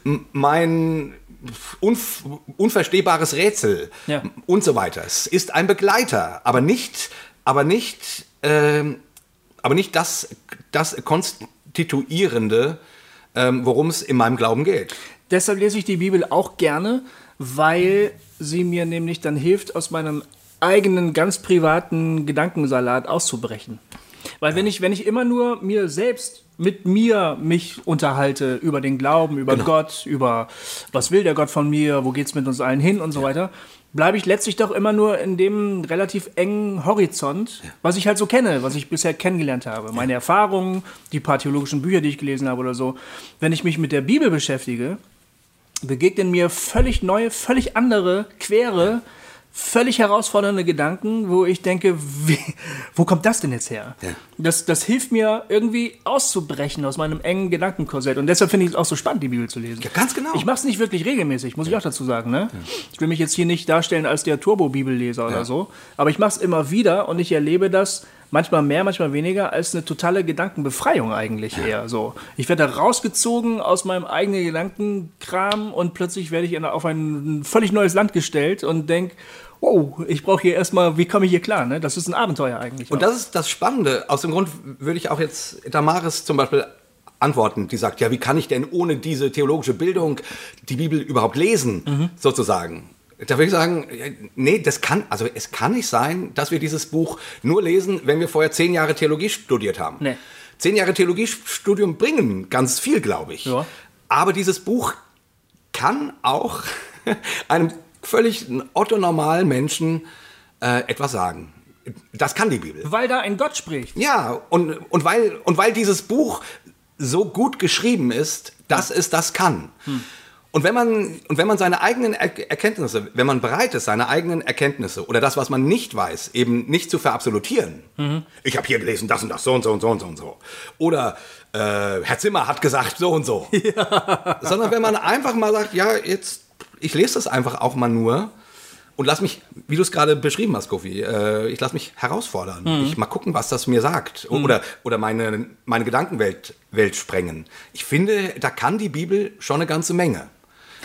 mhm. (laughs) mein unf unverstehbares Rätsel ja. und so weiter. Es ist ein Begleiter, aber nicht, aber nicht, äh, aber nicht das, das Konstituierende, äh, worum es in meinem Glauben geht. Deshalb lese ich die Bibel auch gerne, weil sie mir nämlich dann hilft, aus meinem eigenen ganz privaten Gedankensalat auszubrechen. Weil wenn ich, wenn ich immer nur mir selbst mit mir mich unterhalte über den Glauben, über genau. Gott, über was will der Gott von mir, wo geht's mit uns allen hin und so ja. weiter, bleibe ich letztlich doch immer nur in dem relativ engen Horizont, ja. was ich halt so kenne, was ich bisher kennengelernt habe. Meine Erfahrungen, die paar theologischen Bücher, die ich gelesen habe oder so. Wenn ich mich mit der Bibel beschäftige, begegnen mir völlig neue, völlig andere, quere völlig herausfordernde Gedanken, wo ich denke, wie, wo kommt das denn jetzt her? Ja. Das, das hilft mir irgendwie auszubrechen aus meinem engen Gedankenkorsett. Und deshalb finde ich es auch so spannend, die Bibel zu lesen. Ja, ganz genau. Ich mache es nicht wirklich regelmäßig, muss ich auch dazu sagen. Ne? Ja. Ich will mich jetzt hier nicht darstellen als der Turbo-Bibelleser oder so. Aber ich mache es immer wieder und ich erlebe das manchmal mehr, manchmal weniger, als eine totale Gedankenbefreiung eigentlich ja. eher so. Ich werde rausgezogen aus meinem eigenen Gedankenkram und plötzlich werde ich auf ein völlig neues Land gestellt und denke, wow, ich brauche hier erstmal, wie komme ich hier klar? Ne? Das ist ein Abenteuer eigentlich. Und auch. das ist das Spannende. Aus dem Grund würde ich auch jetzt Damaris zum Beispiel antworten, die sagt, ja, wie kann ich denn ohne diese theologische Bildung die Bibel überhaupt lesen, mhm. sozusagen? Da würde ich sagen, nee, das kann, also es kann nicht sein, dass wir dieses Buch nur lesen, wenn wir vorher zehn Jahre Theologie studiert haben. Nee. Zehn Jahre Theologiestudium bringen ganz viel, glaube ich. Ja. Aber dieses Buch kann auch (laughs) einem völlig otto-normalen Menschen äh, etwas sagen. Das kann die Bibel. Weil da ein Gott spricht. Ja, und, und, weil, und weil dieses Buch so gut geschrieben ist, dass hm. es das kann. Hm. Und wenn man, und wenn man seine eigenen er Erkenntnisse, wenn man bereit ist, seine eigenen Erkenntnisse oder das, was man nicht weiß, eben nicht zu verabsolutieren. Mhm. Ich habe hier gelesen, das und das, so und so und so und so und so. Oder äh, Herr Zimmer hat gesagt, so und so. (laughs) Ja. Sondern wenn man einfach mal sagt, ja, jetzt, ich lese das einfach auch mal nur und lass mich, wie du es gerade beschrieben hast, Kofi, äh, ich lass mich herausfordern. Mhm. Ich mal gucken, was das mir sagt. Mhm. Oder, oder meine, meine Gedankenwelt Welt sprengen. Ich finde, da kann die Bibel schon eine ganze Menge.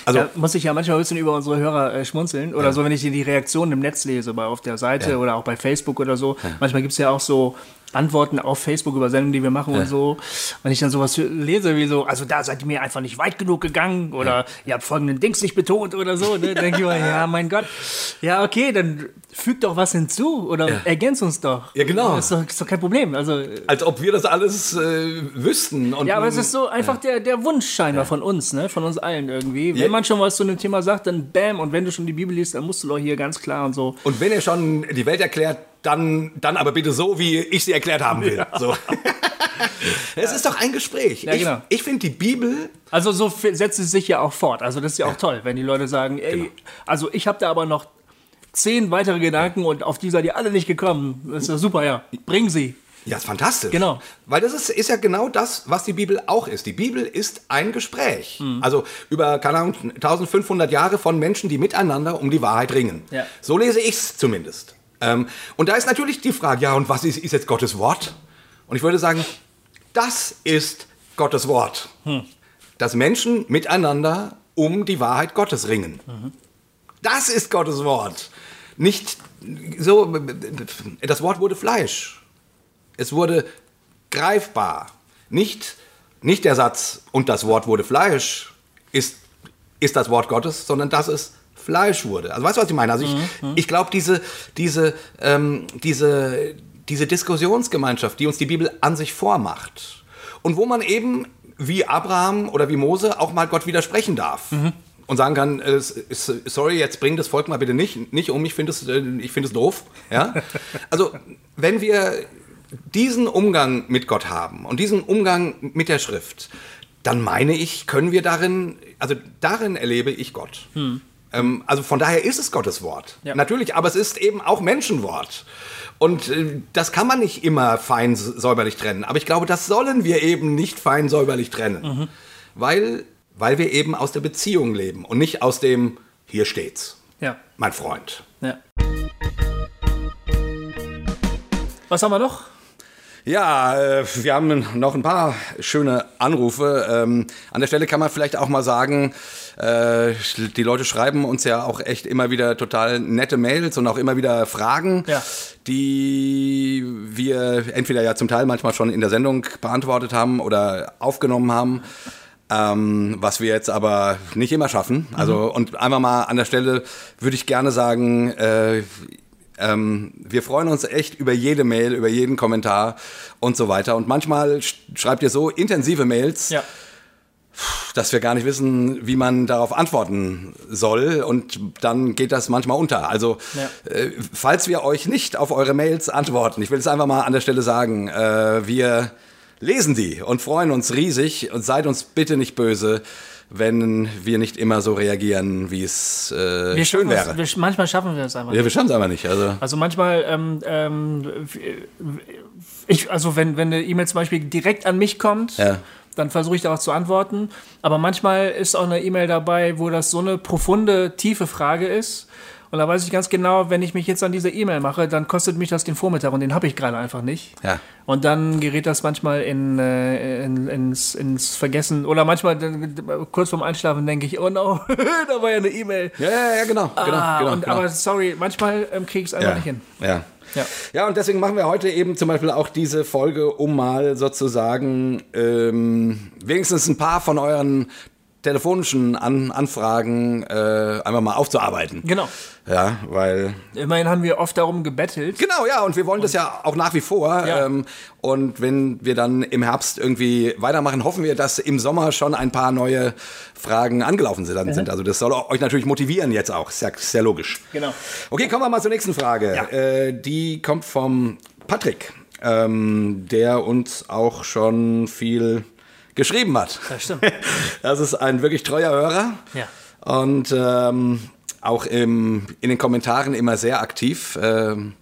Also da muss ich ja manchmal ein bisschen über unsere Hörer äh, schmunzeln. Oder ja. so, wenn ich die Reaktionen im Netz lese, bei, auf der Seite ja. oder auch bei Facebook oder so. Ja. Manchmal gibt es ja auch so Antworten auf Facebook über Sendungen, die wir machen ja. und so. Wenn ich dann sowas lese wie so, also da seid ihr mir einfach nicht weit genug gegangen oder ja. ihr habt folgenden Dings nicht betont oder so, ne? denke ich mal, ja, (laughs) mein Gott. Ja, okay, dann fügt doch was hinzu oder ja. ergänzt uns doch. Ja, genau. Ist doch, ist doch kein Problem. Also, Als ob wir das alles äh, wüssten. ja, aber es ist so einfach der, der Wunsch scheinbar von uns, ne? von uns allen irgendwie. Wenn man schon was zu einem Thema sagt, dann bam. Und wenn du schon die Bibel liest, dann musst du doch hier ganz klar und so. Und wenn er schon die Welt erklärt, dann, dann aber bitte so, wie ich sie erklärt haben will. Ja. So. (laughs) Es ist doch ein Gespräch. Ja, genau. Ich, ich finde die Bibel. Also so setzt es sich ja auch fort. Also das ist ja auch toll, wenn die Leute sagen, ey, genau. also ich habe da aber noch zehn weitere Gedanken und auf die seid ihr alle nicht gekommen. Das ist ja super, ja. Bring sie. Ja, ist fantastisch. Genau. Weil das ist, ist ja genau das, was die Bibel auch ist. Die Bibel ist ein Gespräch. Mhm. Also über, keine Ahnung, 1500 Jahre von Menschen, die miteinander um die Wahrheit ringen. Ja. So lese ich es zumindest. Ähm, und da ist natürlich die Frage, ja, und was ist, ist jetzt Gottes Wort? Und ich würde sagen, das ist Gottes Wort. Hm. Dass Menschen miteinander um die Wahrheit Gottes ringen. Mhm. Das ist Gottes Wort. Nicht so, das Wort wurde Fleisch. Es wurde greifbar. Nicht, nicht der Satz, und das Wort wurde Fleisch, ist, ist das Wort Gottes, sondern das ist Fleisch wurde. Also weißt du, was ich meine? Also ich, mhm. ich glaube, diese, diese, ähm, diese, diese Diskussionsgemeinschaft, die uns die Bibel an sich vormacht und wo man eben wie Abraham oder wie Mose auch mal Gott widersprechen darf. Mhm. Und sagen kann, äh, sorry, jetzt bring das Volk mal bitte nicht, nicht um, ich finde es, äh, find es doof. Ja? (laughs) Also, wenn wir diesen Umgang mit Gott haben und diesen Umgang mit der Schrift, dann meine ich, können wir darin, also darin erlebe ich Gott. Hm. Ähm, also von daher ist es Gottes Wort. Ja. Natürlich, aber es ist eben auch Menschenwort. Und äh, das kann man nicht immer fein säuberlich trennen. Aber ich glaube, das sollen wir eben nicht fein säuberlich trennen. Mhm. Weil, weil wir eben aus der Beziehung leben und nicht aus dem, hier steht's. Ja. Mein Freund. Ja. Was haben wir noch? Ja, äh, wir haben noch ein paar schöne Anrufe. Ähm, an der Stelle kann man vielleicht auch mal sagen, äh, die Leute schreiben uns ja auch echt immer wieder total nette Mails und auch immer wieder Fragen, ja. die wir entweder ja zum Teil manchmal schon in der Sendung beantwortet haben oder aufgenommen haben. Ähm, was wir jetzt aber nicht immer schaffen. Also, mhm. und einmal mal an der Stelle würde ich gerne sagen, äh, ähm, wir freuen uns echt über jede Mail, über jeden Kommentar und so weiter. Und manchmal schreibt ihr so intensive Mails. Ja dass wir gar nicht wissen, wie man darauf antworten soll und dann geht das manchmal unter. Also ja. äh, falls wir euch nicht auf eure Mails antworten, ich will es einfach mal an der Stelle sagen, äh, wir lesen die und freuen uns riesig und seid uns bitte nicht böse, wenn wir nicht immer so reagieren, wie es äh, schön wäre. Wir, manchmal schaffen wir es einfach nicht. Ja, wir schaffen es einfach nicht. Also, also manchmal, ähm, ähm, ich, also wenn, wenn eine E-Mail zum Beispiel direkt an mich kommt, ja. dann versuche ich darauf zu antworten. Aber manchmal ist auch eine E-Mail dabei, wo das so eine profunde, tiefe Frage ist und da weiß ich ganz genau, wenn ich mich jetzt an diese E-Mail mache, dann kostet mich das den Vormittag und den habe ich gerade einfach nicht. Ja. Und dann gerät das manchmal in, äh, in, ins, ins Vergessen. Oder manchmal kurz vorm Einschlafen denke ich, oh no, (laughs) da war ja eine E-Mail. Ja, ja, ja, genau. genau, ah, genau, und, genau. Aber sorry, manchmal ähm, kriege ich es einfach ja. nicht hin. Ja. Ja. ja, und deswegen machen wir heute eben zum Beispiel auch diese Folge, um mal sozusagen ähm, wenigstens ein paar von euren telefonischen An Anfragen äh, einfach mal aufzuarbeiten. Genau. Ja, weil. Immerhin haben wir oft darum gebettelt. Genau, ja, und wir wollen und das ja auch nach wie vor. Ja. Ähm, und wenn wir dann im Herbst irgendwie weitermachen, hoffen wir, dass im Sommer schon ein paar neue Fragen angelaufen sind. Mhm. Also das soll euch natürlich motivieren jetzt auch. Sehr, sehr logisch. Genau. Okay, kommen wir mal zur nächsten Frage. Ja. Äh, die kommt vom Patrick, ähm, der uns auch schon viel geschrieben hat. Das stimmt. (laughs) Das ist ein wirklich treuer Hörer. Ja. Und ähm, auch im, in den Kommentaren immer sehr aktiv. Ähm,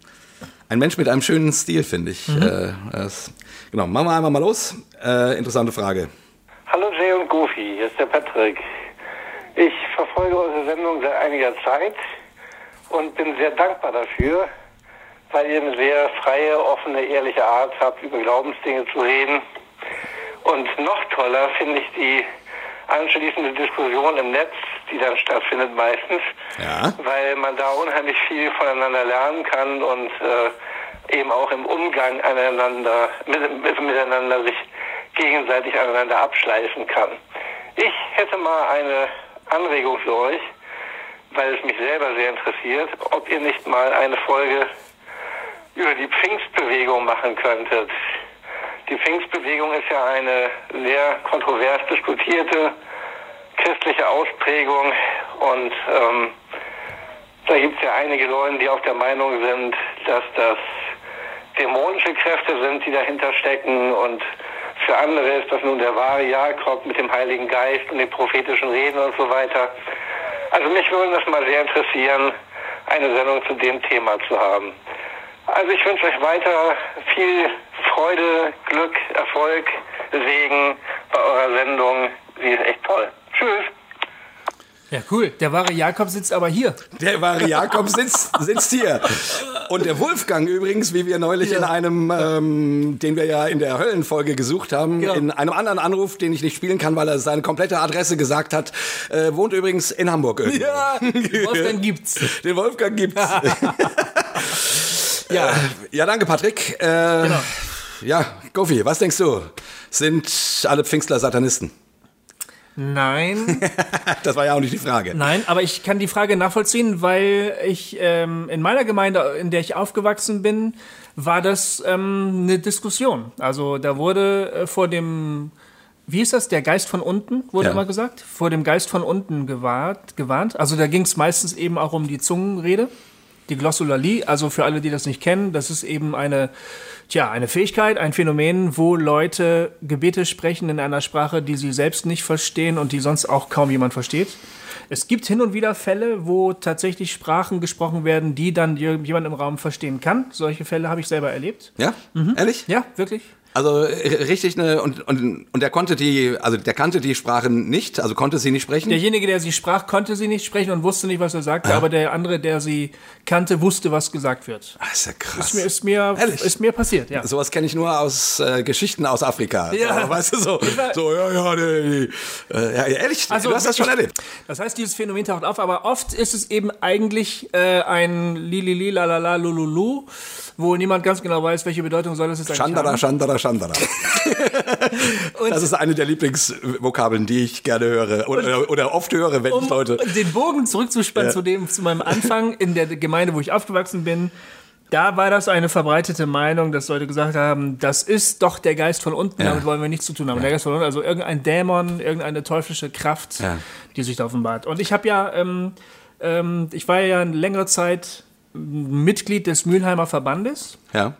ein Mensch mit einem schönen Stil, finde ich. Mhm. Äh, das, genau, machen wir einmal mal los. Äh, interessante Frage. Hallo Jay und Goofy, hier ist der Patrick. Ich verfolge eure Sendung seit einiger Zeit und bin sehr dankbar dafür, weil ihr eine sehr freie, offene, ehrliche Art habt, über Glaubensdinge zu reden. Und noch toller finde ich die anschließende Diskussion im Netz, die dann stattfindet meistens, Ja. weil man da unheimlich viel voneinander lernen kann und äh, eben auch im Umgang aneinander, mit, mit, miteinander sich gegenseitig aneinander abschleifen kann. Ich hätte mal eine Anregung für euch, weil es mich selber sehr interessiert, ob ihr nicht mal eine Folge über die Pfingstbewegung machen könntet. Die Pfingstbewegung ist ja eine sehr kontrovers diskutierte christliche Ausprägung und ähm, da gibt es ja einige Leute, die auch der Meinung sind, dass das dämonische Kräfte sind, die dahinter stecken und für andere ist das nun der wahre Jakob mit dem Heiligen Geist und den prophetischen Reden und so weiter. Also mich würde das mal sehr interessieren, eine Sendung zu dem Thema zu haben. Also ich wünsche euch weiter viel Freude, Glück, Erfolg, Segen bei eurer Sendung. Sie ist echt toll. Tschüss. Ja, cool. Der wahre Jakob sitzt aber hier. Der wahre Jakob sitzt, sitzt hier. Und der Wolfgang übrigens, wie wir neulich Ja. in einem, ähm, den wir ja in der Höllenfolge gesucht haben, Genau. in einem anderen Anruf, den ich nicht spielen kann, weil er seine komplette Adresse gesagt hat, äh, wohnt übrigens in Hamburg irgendwo. Ja, Wolfgang gibt's. Den Wolfgang gibt's. (laughs) (laughs) Ja, Ja, danke, Patrick. Äh, Genau. Ja, Gofi, was denkst du? Sind alle Pfingstler Satanisten? nein. (laughs) Das war ja auch nicht die Frage. Nein, aber ich kann die Frage nachvollziehen, weil ich ähm, in meiner Gemeinde, in der ich aufgewachsen bin, war das ähm, eine Diskussion. Also da wurde äh, vor dem, wie ist das, der Geist von unten, wurde Ja. immer gesagt, vor dem Geist von unten gewahrt, gewarnt. Also da ging es meistens eben auch um die Zungenrede, die Glossolalie. Also für alle, die das nicht kennen, das ist eben eine, tja, eine Fähigkeit, ein Phänomen, wo Leute Gebete sprechen in einer Sprache, die sie selbst nicht verstehen und die sonst auch kaum jemand versteht. Es gibt hin und wieder Fälle, wo tatsächlich Sprachen gesprochen werden, die dann jemand im Raum verstehen kann. Solche Fälle habe ich selber erlebt. Ja? Ehrlich? Ja, wirklich. Also äh, richtig eine und, und und der konnte die also der kannte die Sprache nicht, also konnte sie nicht sprechen. Derjenige, der sie sprach, konnte sie nicht sprechen und wusste nicht, was er sagte, aber der andere, der sie kannte, wusste, was gesagt wird. Ah, ist ja krass. Ist mir, ist mir, Ehrlich? ist mir passiert, ja. Sowas kenne ich nur aus äh, Geschichten aus Afrika. Ja. So, weißt du so, so ja ja, die, die, äh, ja ehrlich, du hast das schon erlebt. Das heißt, dieses Phänomen taucht auf, aber oft ist es eben eigentlich äh, ein Lilili, lalala, lululu, wo niemand ganz genau weiß, welche Bedeutung soll das jetzt eigentlich Chandara, haben. Chandara, Chandara. (laughs) Und Das ist eine der Lieblingsvokabeln, die ich gerne höre oder, oder oft höre, wenn um ich Leute. den Bogen zurückzuspannen Ja. zu dem, zu meinem Anfang in der Gemeinde, wo ich aufgewachsen bin, da war das eine verbreitete Meinung, dass Leute gesagt haben, das ist doch der Geist von unten, Ja. damit wollen wir nichts zu tun haben. Der Geist von unten, also irgendein Dämon, irgendeine teuflische Kraft, Ja. die sich da offenbart. Und ich habe ja, ähm, ähm, ich war ja eine längere Zeit Mitglied des Mülheimer Verbandes. Ja.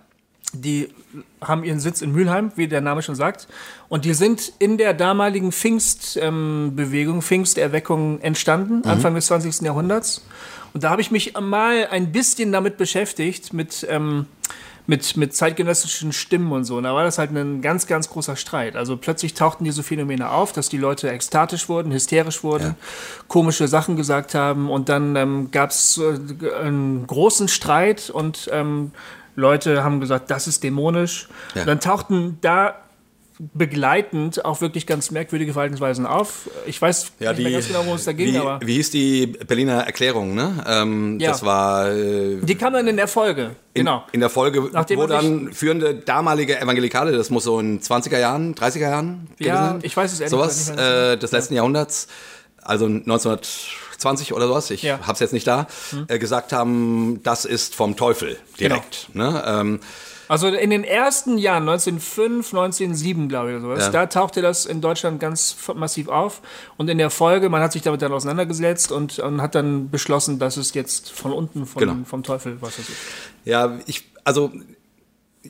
Die haben ihren Sitz in Mülheim, wie der Name schon sagt. Und die sind in der damaligen Pfingstbewegung, Pfingsterweckung entstanden, Anfang des 20. Jahrhunderts. Und da habe ich mich mal ein bisschen damit beschäftigt, mit, ähm, mit, mit zeitgenössischen Stimmen und so. Und da war das halt ein ganz, ganz großer Streit. Also plötzlich tauchten diese Phänomene auf, dass die Leute ekstatisch wurden, hysterisch wurden, komische Sachen gesagt haben. Und dann ähm, gab es äh, einen großen Streit und ähm, Leute haben gesagt, das ist dämonisch. Ja. Dann tauchten da begleitend auch wirklich ganz merkwürdige Verhaltensweisen auf. Ich weiß Ja, nicht die, mehr ganz genau, worum es da ging, wie, aber wie hieß die Berliner Erklärung, ne? Ähm, Ja. Das war äh, die kam dann in der Folge. in, genau. in der Folge, Nachdem wo dann führende damalige Evangelikale, das muss so in 20er Jahren, 30er Jahren Ja, sein? ich weiß es ehrlich Sowas nicht äh, des letzten Jahrhunderts, also 1920 oder sowas, ich Ja. Hm. hab's jetzt nicht da, äh, gesagt haben, das ist vom Teufel direkt. Genau. Ne? Ähm, Also in den ersten Jahren, 1905, 1907, glaube ich, oder sowas, Ja. da tauchte das in Deutschland ganz massiv auf. Und in der Folge, man hat sich damit dann auseinandergesetzt und, und hat dann beschlossen, dass es jetzt von unten, von, Genau. vom Teufel, was weiß ich. Ja, ich, also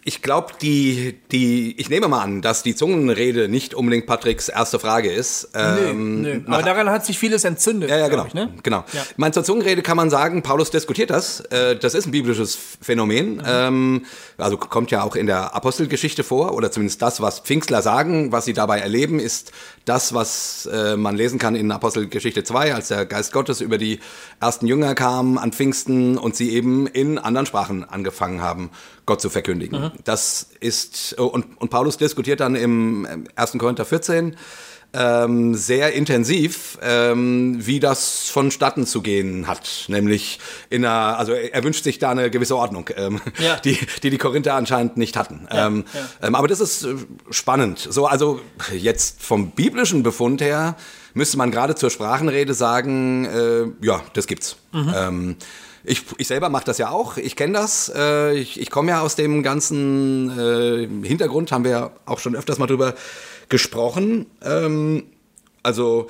ich glaube, die, die, ich nehme mal an, dass die Zungenrede nicht unbedingt Patricks erste Frage ist. Ähm, nö, nö. Aber daran hat sich vieles entzündet. Ja, ja, genau. Ich, ne? genau. Ja. Ich meine, zur Zungenrede kann man sagen, Paulus diskutiert das. Äh, das ist ein biblisches Phänomen. Mhm. Ähm, also kommt ja auch in der Apostelgeschichte vor, oder zumindest das, was Pfingstler sagen, was sie dabei erleben, ist das, was äh, man lesen kann in Apostelgeschichte 2, als der Geist Gottes über die ersten Jünger kam an Pfingsten und sie eben in anderen Sprachen angefangen haben, Gott zu verkündigen. Mhm. Das ist, und, und Paulus diskutiert dann im 1. Korinther 14, ähm, sehr intensiv, ähm, wie das vonstatten zu gehen hat. Nämlich in einer, also er wünscht sich da eine gewisse Ordnung, ähm, Ja. (laughs) die, die die Korinther anscheinend nicht hatten. ähm, Ähm, aber das ist äh, spannend. So, also jetzt vom biblischen Befund her müsste man gerade zur Sprachenrede sagen, äh, ja, das gibt's. Ähm, ich, ich selber mache das ja auch, ich kenne das. Äh, ich ich komme ja aus dem ganzen äh, Hintergrund, haben wir ja auch schon öfters mal drüber gesprochen. Ähm, also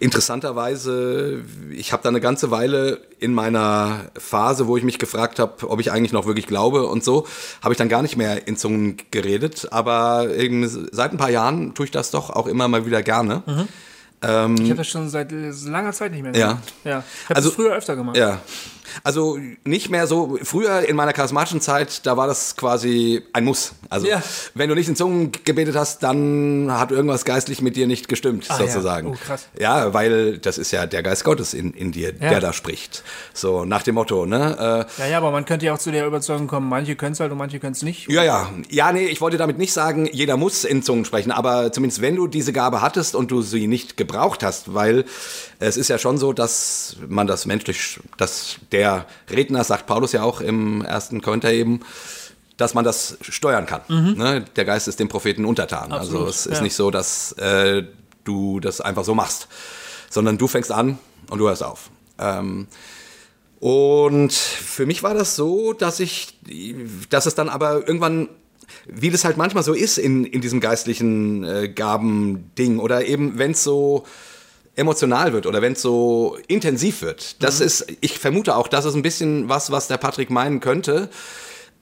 interessanterweise, ich habe da eine ganze Weile in meiner Phase, wo ich mich gefragt habe, ob ich eigentlich noch wirklich glaube und so, habe ich dann gar nicht mehr in Zungen geredet. Aber eben seit ein paar Jahren tue ich das doch auch immer mal wieder gerne. Ich habe das schon seit langer Zeit nicht mehr Ja. gemacht. Ja. Ich habe Also- das früher öfter gemacht. Ja. Also nicht mehr so, früher in meiner charismatischen Zeit, da war das quasi ein Muss. Also Ja. wenn du nicht in Zungen gebetet hast, dann hat irgendwas geistlich mit dir nicht gestimmt, Ah, ja. sozusagen. Oh, krass. Ja, weil das ist ja der Geist Gottes in, in dir, Ja. der da spricht. So nach dem Motto, ne? Äh, Ja, ja, aber man könnte ja auch zu der Überzeugung kommen, manche können es halt und manche können es nicht. Ja, ja. Ja, nee, ich wollte damit nicht sagen, jeder muss in Zungen sprechen, aber zumindest wenn du diese Gabe hattest und du sie nicht gebraucht hast, weil es ist ja schon so, dass man das menschlich, dass der Redner, sagt Paulus ja auch im ersten Korinther eben, dass man das steuern kann. Ne? Der Geist ist dem Propheten untertan. also Absolut, es ist ja. nicht so, dass äh, du das einfach so machst, sondern du fängst an und du hörst auf. Ähm, und für mich war das so, dass ich, dass es dann aber irgendwann, wie das halt manchmal so ist in, in diesem geistlichen äh, Gabending oder eben wenn es so emotional wird oder wenn es so intensiv wird. Das ist, ich vermute auch, das ist ein bisschen was, was der Patrick meinen könnte.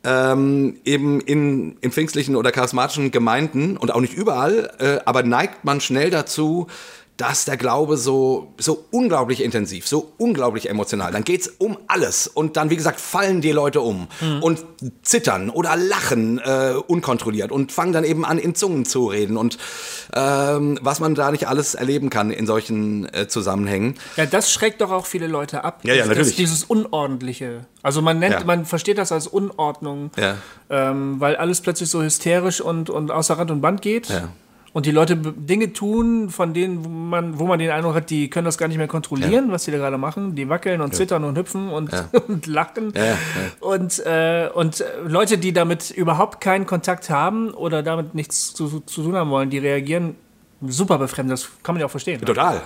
Ähm, eben in, in pfingstlichen oder charismatischen Gemeinden und auch nicht überall, äh, aber neigt man schnell dazu, dass der Glaube so, so unglaublich intensiv, so unglaublich emotional, dann geht's um alles und dann, wie gesagt, fallen die Leute um und zittern oder lachen äh, unkontrolliert und fangen dann eben an, in Zungen zu reden und ähm, was man da nicht alles erleben kann in solchen äh, Zusammenhängen. Ja, das schreckt doch auch viele Leute ab. Ja, ja, Das- natürlich. Das, dieses Unordentliche. Also man nennt, Ja. man versteht das als Unordnung, Ja. ähm, weil alles plötzlich so hysterisch und, und außer Rand und Band geht. Ja. Und die Leute Dinge tun, von denen wo man, wo man den Eindruck hat, die können das gar nicht mehr kontrollieren, was die da gerade machen. Die wackeln und zittern und hüpfen und, (laughs) und lachen. Ja, ja. Und, äh, und äh, Leute, die damit überhaupt keinen Kontakt haben oder damit nichts zu, zu tun haben wollen, die reagieren super befremdet. Das kann man ja auch verstehen. Total.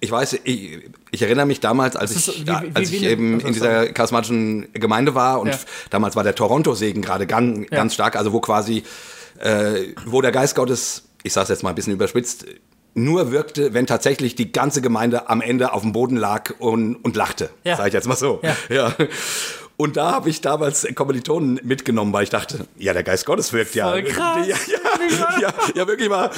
Ich weiß, ich, ich erinnere mich damals, als ist ich, wie- wie- als wie- ich eben in dieser charismatischen Gemeinde war und Ja. damals war der Toronto-Segen gerade ganz, ganz stark, also wo quasi, äh, wo der Geist Gottes, ich sage es jetzt mal ein bisschen überspitzt, nur wirkte, wenn tatsächlich die ganze Gemeinde am Ende auf dem Boden lag und, und lachte. Ja. Sage ich jetzt mal so. Ja. ja. Und da habe ich damals Kommilitonen mitgenommen, weil ich dachte, ja, der Geist Gottes wirkt ja. Voll krass. Ja, ja, ja, ja, wirklich mal.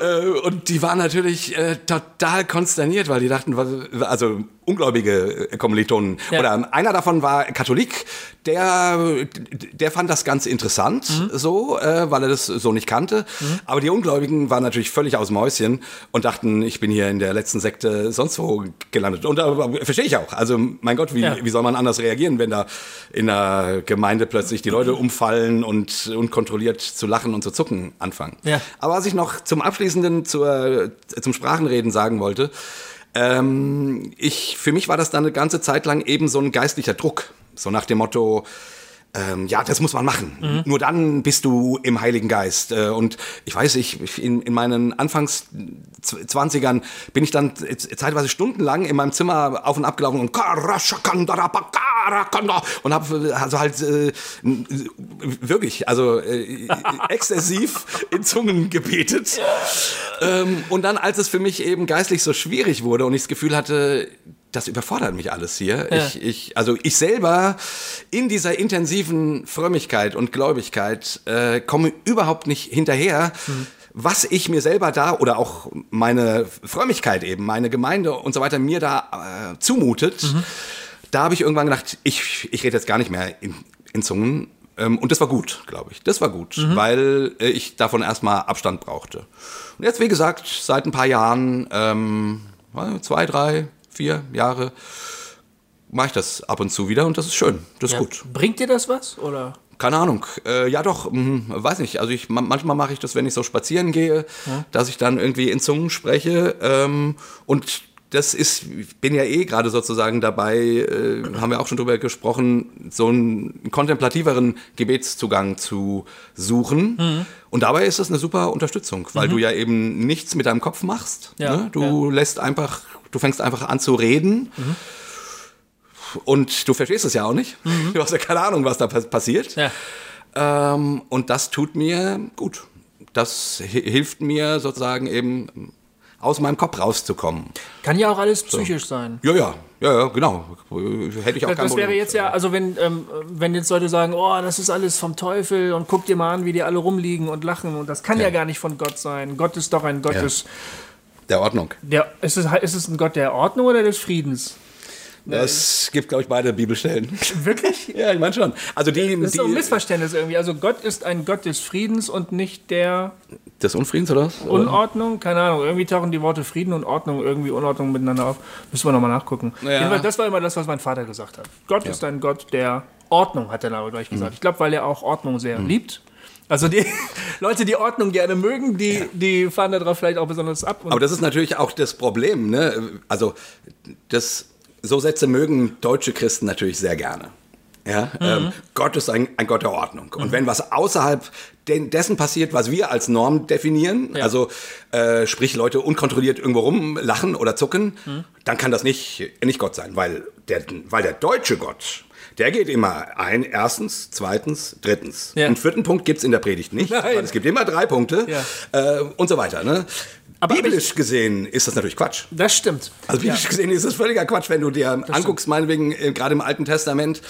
Äh, und die waren natürlich äh, total konsterniert, weil die dachten, was, also ungläubige äh, Kommilitonen. Ja. Oder einer davon war Katholik, der, der fand das ganz interessant, Mhm. so, äh, weil er das so nicht kannte. Aber die Ungläubigen waren natürlich völlig aus dem Häuschen und dachten, ich bin hier in der letzten Sekte sonst wo gelandet. Und da verstehe ich auch. Also, mein Gott, wie, Ja. wie soll man anders reagieren, wenn da in einer Gemeinde plötzlich die Leute umfallen und unkontrolliert zu lachen und zu zucken anfangen. Ja. Aber was ich noch zum Abschließenden zur, zum Sprachenreden sagen wollte, ähm, ich, für mich war das dann eine ganze Zeit lang eben so ein geistlicher Druck. So nach dem Motto, ähm, ja, das muss man machen. Nur dann bist du im Heiligen Geist. Äh, und ich weiß, ich in, in meinen Anfangs 20ern bin ich dann zeitweise stundenlang in meinem Zimmer auf und ab gelaufen und und habe also halt äh, wirklich, also äh, exzessiv in Zungen gebetet. Ähm, und dann, als es für mich eben geistlich so schwierig wurde und ich das Gefühl hatte, das überfordert mich alles hier. Ja. Ich, ich, also ich selber in dieser intensiven Frömmigkeit und Gläubigkeit äh, komme überhaupt nicht hinterher. Mhm was ich mir selber da oder auch meine Frömmigkeit eben, meine Gemeinde und so weiter mir da äh, zumutet, mhm. Da habe ich irgendwann gedacht, ich, ich rede jetzt gar nicht mehr in, in Zungen. Ähm, und das war gut, glaube ich. Das war gut, mhm. weil äh, ich davon erstmal Abstand brauchte. Und jetzt, wie gesagt, seit ein paar Jahren, ähm, zwei, drei, vier Jahre, mache ich das ab und zu wieder und das ist schön. Das ist ja. gut. Bringt dir das was? Oder? Keine Ahnung. Äh, ja, doch, mh, weiß nicht. Also ich, manchmal mache ich das, wenn ich so spazieren gehe, ja. dass ich dann irgendwie in Zungen spreche. Ähm, und das ist, ich bin ja eh gerade sozusagen dabei, äh, haben wir auch schon drüber gesprochen, so einen kontemplativeren Gebetszugang zu suchen. Mhm. Und dabei ist das eine super Unterstützung, weil mhm. du ja eben nichts mit deinem Kopf machst. Ja, ne? Du ja. lässt einfach, du fängst einfach an zu reden. Mhm. Und du verstehst es ja auch nicht. Mhm. (laughs) Du hast ja keine Ahnung, was da passiert. Ja. Ähm, und das tut mir gut. Das hilft mir sozusagen eben aus meinem Kopf rauszukommen. Kann ja auch alles psychisch so. sein. Ja, ja, ja, ja, genau. Hätte ich auch das, wäre jetzt ja, also wenn, ähm, wenn jetzt Leute sagen, oh, das ist alles vom Teufel und guck dir mal an, wie die alle rumliegen und lachen und das kann ja, ja gar nicht von Gott sein. Gott ist doch ein Gott ja. des... Der Ordnung. Der, ist, es, ist es ein Gott der Ordnung oder des Friedens? Es gibt, glaube ich, beide Bibelstellen. (laughs) Wirklich? ja, ich meine schon. Also die, das ist so ein Missverständnis irgendwie. Also Gott ist ein Gott des Friedens und nicht der... Des Unfriedens, oder? Unordnung? Keine Ahnung. Irgendwie tauchen die Worte Frieden und Ordnung irgendwie Unordnung miteinander auf. Müssen wir nochmal nachgucken. Ja. Das war immer das, was mein Vater gesagt hat. Gott ja. ist ein Gott der Ordnung, hat er aber gleich gesagt. Mhm. Ich glaube, weil er auch Ordnung sehr mhm. liebt. Also die (laughs) Leute, die Ordnung gerne mögen, die, ja. die fahren darauf vielleicht auch besonders ab. Aber das ist natürlich auch das Problem. Ne? Also das so Sätze mögen deutsche Christen natürlich sehr gerne. Ja, mhm. ähm, Gott ist ein, ein, Gott der Ordnung. Und mhm. wenn was außerhalb de dessen passiert, was wir als Norm definieren, ja. also äh, sprich Leute unkontrolliert irgendwo rumlachen oder zucken, mhm. dann kann das nicht, nicht Gott sein, weil der, weil der deutsche Gott, der geht immer ein, erstens, zweitens, drittens. Ja. Einen vierten Punkt gibt es in der Predigt nicht, Nein. weil es gibt immer drei Punkte ja. äh, und so weiter. Ne? Aber biblisch gesehen ist das natürlich Quatsch. Das stimmt. Also biblisch ja. gesehen ist das völliger Quatsch, wenn du dir das anguckst, stimmt. meinetwegen äh, gerade im Alten Testament,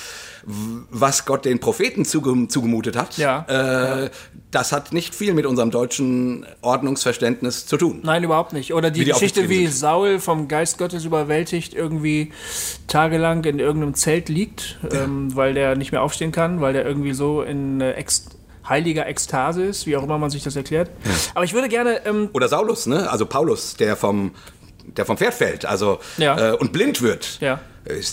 was Gott den Propheten zuge zugemutet hat. Ja. Äh, das hat nicht viel mit unserem deutschen Ordnungsverständnis zu tun. Nein, überhaupt nicht. Oder die, wie die Geschichte, wie sind. Saul vom Geist Gottes überwältigt irgendwie tagelang in irgendeinem Zelt liegt, ja. ähm, weil der nicht mehr aufstehen kann, weil der irgendwie so in äh, Ex heiliger Ekstase ist, wie auch immer man sich das erklärt. Ja. Aber ich würde gerne. Ähm Oder Saulus, ne? Also Paulus, der vom, der vom Pferd fällt also, ja. äh, und blind wird. Ja.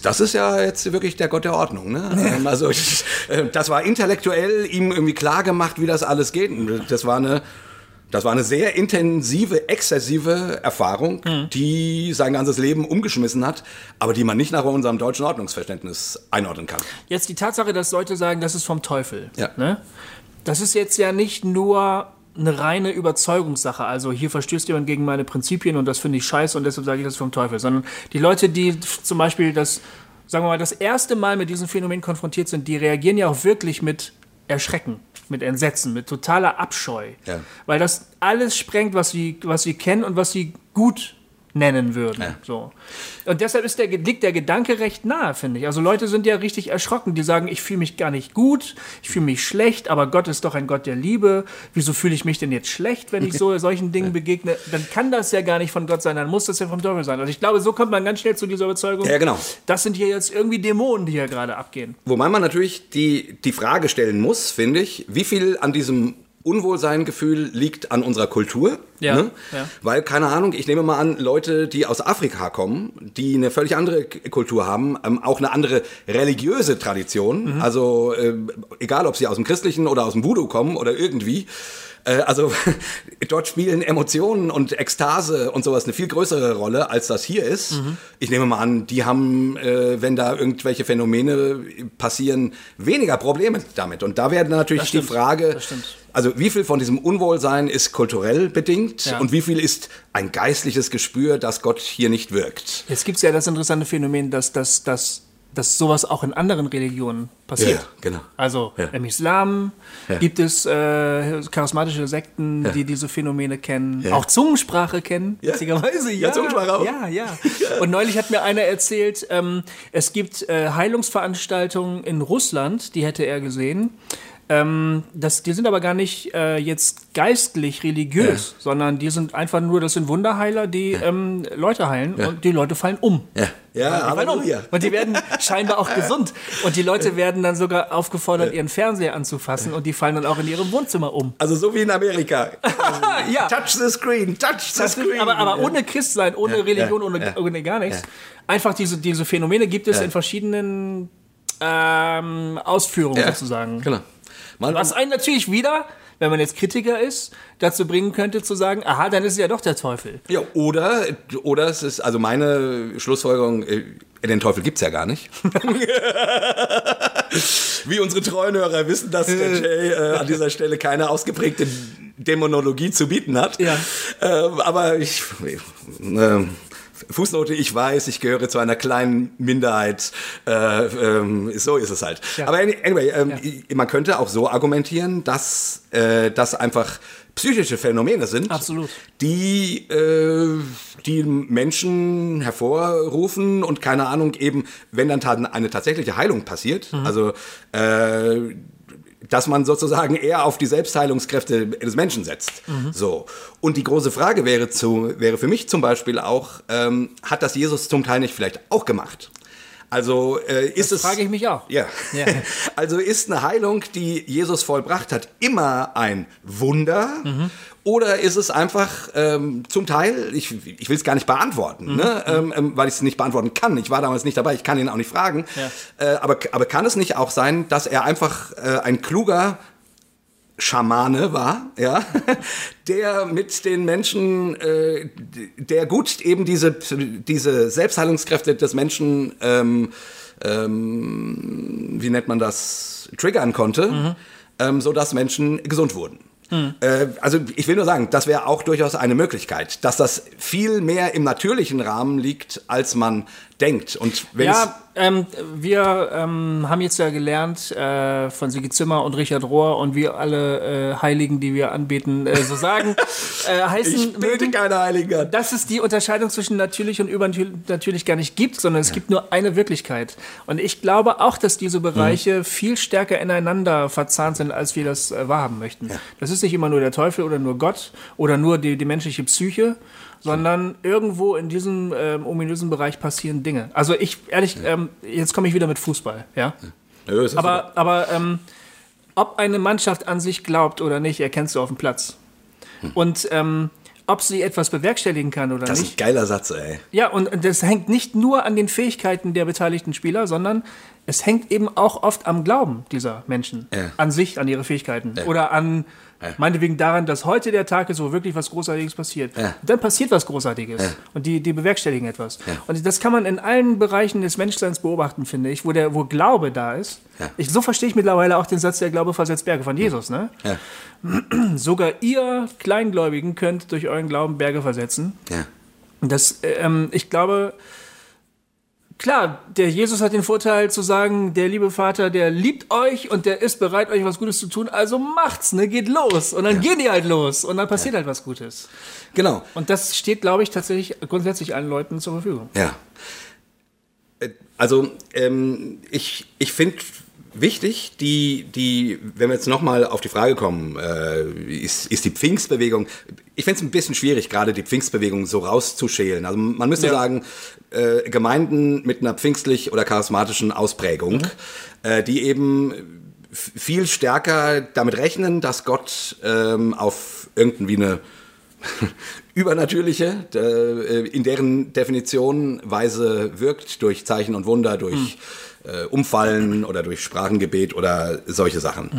Das ist ja jetzt wirklich der Gott der Ordnung. Ne? Ja. Also, äh, das war intellektuell ihm irgendwie klar gemacht, wie das alles geht. Das war eine. Das war eine sehr intensive, exzessive Erfahrung, mhm. die sein ganzes Leben umgeschmissen hat, aber die man nicht nach unserem deutschen Ordnungsverständnis einordnen kann. Jetzt die Tatsache, dass Leute sagen, das ist vom Teufel. Ja. Ne? Das ist jetzt ja nicht nur eine reine Überzeugungssache. Also hier verstößt jemand gegen meine Prinzipien und das finde ich scheiße und deshalb sage ich das vom Teufel. Sondern die Leute, die zum Beispiel das, sagen wir mal, das erste Mal mit diesem Phänomen konfrontiert sind, die reagieren ja auch wirklich mit Erschrecken, mit Entsetzen, mit totaler Abscheu. Ja. Weil das alles sprengt, was sie, was sie kennen und was sie gut nennen würden. Ja. So. Und deshalb ist der, liegt der Gedanke recht nahe, finde ich. Also Leute sind ja richtig erschrocken, die sagen, ich fühle mich gar nicht gut, ich fühle mich schlecht, aber Gott ist doch ein Gott der Liebe. Wieso fühle ich mich denn jetzt schlecht, wenn ich so (laughs) solchen Dingen begegne? Dann kann das ja gar nicht von Gott sein, dann muss das ja vom Teufel sein. Also ich glaube, so kommt man ganz schnell zu dieser Überzeugung. Ja, genau. Das sind hier jetzt irgendwie Dämonen, die hier gerade abgehen. Wobei man natürlich die, die Frage stellen muss, finde ich, wie viel an diesem Unwohlseingefühl liegt an unserer Kultur. Ja, ne? ja, Weil, keine Ahnung, ich nehme mal an, Leute, die aus Afrika kommen, die eine völlig andere Kultur haben, ähm, auch eine andere religiöse Tradition, mhm. also äh, egal, ob sie aus dem Christlichen oder aus dem Voodoo kommen oder irgendwie, äh, also (laughs) dort spielen Emotionen und Ekstase und sowas eine viel größere Rolle, als das hier ist. Mhm. Ich nehme mal an, die haben, äh, wenn da irgendwelche Phänomene passieren, weniger Probleme damit. Und da wäre natürlich die Frage, also wie viel von diesem Unwohlsein ist kulturell bedingt ja. und wie viel ist ein geistliches Gespür, dass Gott hier nicht wirkt? Jetzt gibt es ja das interessante Phänomen, dass, dass, dass dass sowas auch in anderen Religionen passiert. Ja, genau. Also Ja. im Islam gibt es äh, charismatische Sekten, die diese Phänomene kennen, auch Zungensprache kennen, Ja. witzigerweise. Ja, Zungensprache auch. Ja, ja. Und neulich hat mir einer erzählt, ähm, es gibt äh, Heilungsveranstaltungen in Russland, die hätte er gesehen. Ähm, das, die sind aber gar nicht äh, jetzt geistlich religiös, sondern die sind einfach nur, das sind Wunderheiler, die ähm, Leute heilen und die Leute fallen um. Ja, ja Die fallen um. Und die werden scheinbar auch gesund. Und die Leute werden dann sogar aufgefordert, ihren Fernseher anzufassen und die fallen dann auch in ihrem Wohnzimmer um. Also so wie in Amerika. (laughs) ja. Touch the screen, touch the screen. aber, aber ohne Christsein, ohne Religion, ja, ohne, ja. ohne gar nichts. Einfach diese, diese Phänomene gibt es in verschiedenen ähm, Ausführungen Ja, sozusagen. Genau. Mal, Was einen natürlich wieder, wenn man jetzt Kritiker ist, dazu bringen könnte zu sagen, aha, dann ist es ja doch der Teufel. ja, oder, oder es ist, also meine Schlussfolgerung, äh, den Teufel gibt's ja gar nicht. (laughs) Wie unsere treuen Hörer wissen, dass der Jay äh, an dieser Stelle keine ausgeprägte Dämonologie zu bieten hat. Ja. Ähm, aber ich, äh, Fußnote, ich weiß, ich gehöre zu einer kleinen Minderheit. Äh, ähm, so ist es halt. Ja. Aber anyway, ähm, man könnte auch so argumentieren, dass äh, das einfach psychische Phänomene sind, Absolut. die äh, die Menschen hervorrufen und keine Ahnung eben, wenn dann eine tatsächliche Heilung passiert, also äh, dass man sozusagen eher auf die Selbstheilungskräfte des Menschen setzt. So. Und die große Frage wäre, zu, wäre für mich zum Beispiel auch, ähm, hat das Jesus zum Teil nicht vielleicht auch gemacht? Also äh, ist es. frage ich mich auch. Ja. Ja. (laughs) Also ist eine Heilung, die Jesus vollbracht hat, immer ein Wunder? Mhm. Oder ist es einfach ähm, zum Teil, ich, ich will es gar nicht beantworten, Mhm. ne? ähm, weil ich es nicht beantworten kann. Ich war damals nicht dabei, ich kann ihn auch nicht fragen. Ja. Äh, aber, aber kann es nicht auch sein, dass er einfach äh, ein kluger Schamane war, ja, (laughs) der mit den Menschen, äh, der gut eben diese, diese Selbstheilungskräfte des Menschen, ähm, ähm, wie nennt man das, triggern konnte, ähm, sodass Menschen gesund wurden. Äh, also ich will nur sagen, das wäre auch durchaus eine Möglichkeit, dass das viel mehr im natürlichen Rahmen liegt, als man denkt. Und wenn Ja, ähm, wir ähm, haben jetzt ja gelernt äh, von Sigi Zimmer und Richard Rohr und wir alle äh, Heiligen, die wir anbeten, äh, so sagen, (laughs) äh, heißen ich bete mögen, keine Heiligen an. dass es die Unterscheidung zwischen natürlich und übernatürlich gar nicht gibt, sondern es gibt nur eine Wirklichkeit. Und ich glaube auch, dass diese Bereiche viel stärker ineinander verzahnt sind, als wir das äh, wahrhaben möchten. Das ist nicht immer nur der Teufel oder nur Gott oder nur die, die menschliche Psyche, sondern irgendwo in diesem ähm, ominösen Bereich passieren Dinge. Also ich, ehrlich, ähm, jetzt komme ich wieder mit Fußball, ja. Nö, ist das Aber, aber ähm, ob eine Mannschaft an sich glaubt oder nicht, erkennst du auf dem Platz. Und ähm, ob sie etwas bewerkstelligen kann oder Das ist nicht. ein geiler Satz, ey. Ja, und das hängt nicht nur an den Fähigkeiten der beteiligten Spieler, sondern es hängt eben auch oft am Glauben dieser Menschen. Ja. An sich, an ihre Fähigkeiten. Oder an, meinetwegen daran, dass heute der Tag ist, wo wirklich was Großartiges passiert. Ja. Und dann passiert was Großartiges. Und die, die bewerkstelligen etwas. Und das kann man in allen Bereichen des Menschseins beobachten, finde ich, wo, der, wo Glaube da ist. Ja. Ich, so verstehe ich mittlerweile auch den Satz, der Glaube versetzt Berge von Jesus. Ne? Ja. (clears throat) Sogar ihr Kleingläubigen könnt durch euren Glauben Berge versetzen. Ja. Das, ähm, ich glaube, klar, der Jesus hat den Vorteil zu sagen, der liebe Vater, der liebt euch und der ist bereit, euch was Gutes zu tun, also macht's, ne, geht los. Und dann gehen die halt los und dann passiert halt was Gutes. Genau. Und das steht, glaube ich, tatsächlich grundsätzlich allen Leuten zur Verfügung. Ja. Äh, Also, ähm, ich, ich finde wichtig, die, die, wenn wir jetzt nochmal auf die Frage kommen, äh, ist, ist die Pfingstbewegung, ich finde es ein bisschen schwierig, gerade die Pfingstbewegung so rauszuschälen. Also man müsste Ja. sagen, äh, Gemeinden mit einer pfingstlich oder charismatischen Ausprägung, äh, die eben viel stärker damit rechnen, dass Gott ähm, auf irgendwie eine (laughs) übernatürliche, äh, in deren Definition Weise wirkt, durch Zeichen und Wunder, durch äh, Umfallen oder durch Sprachengebet oder solche Sachen.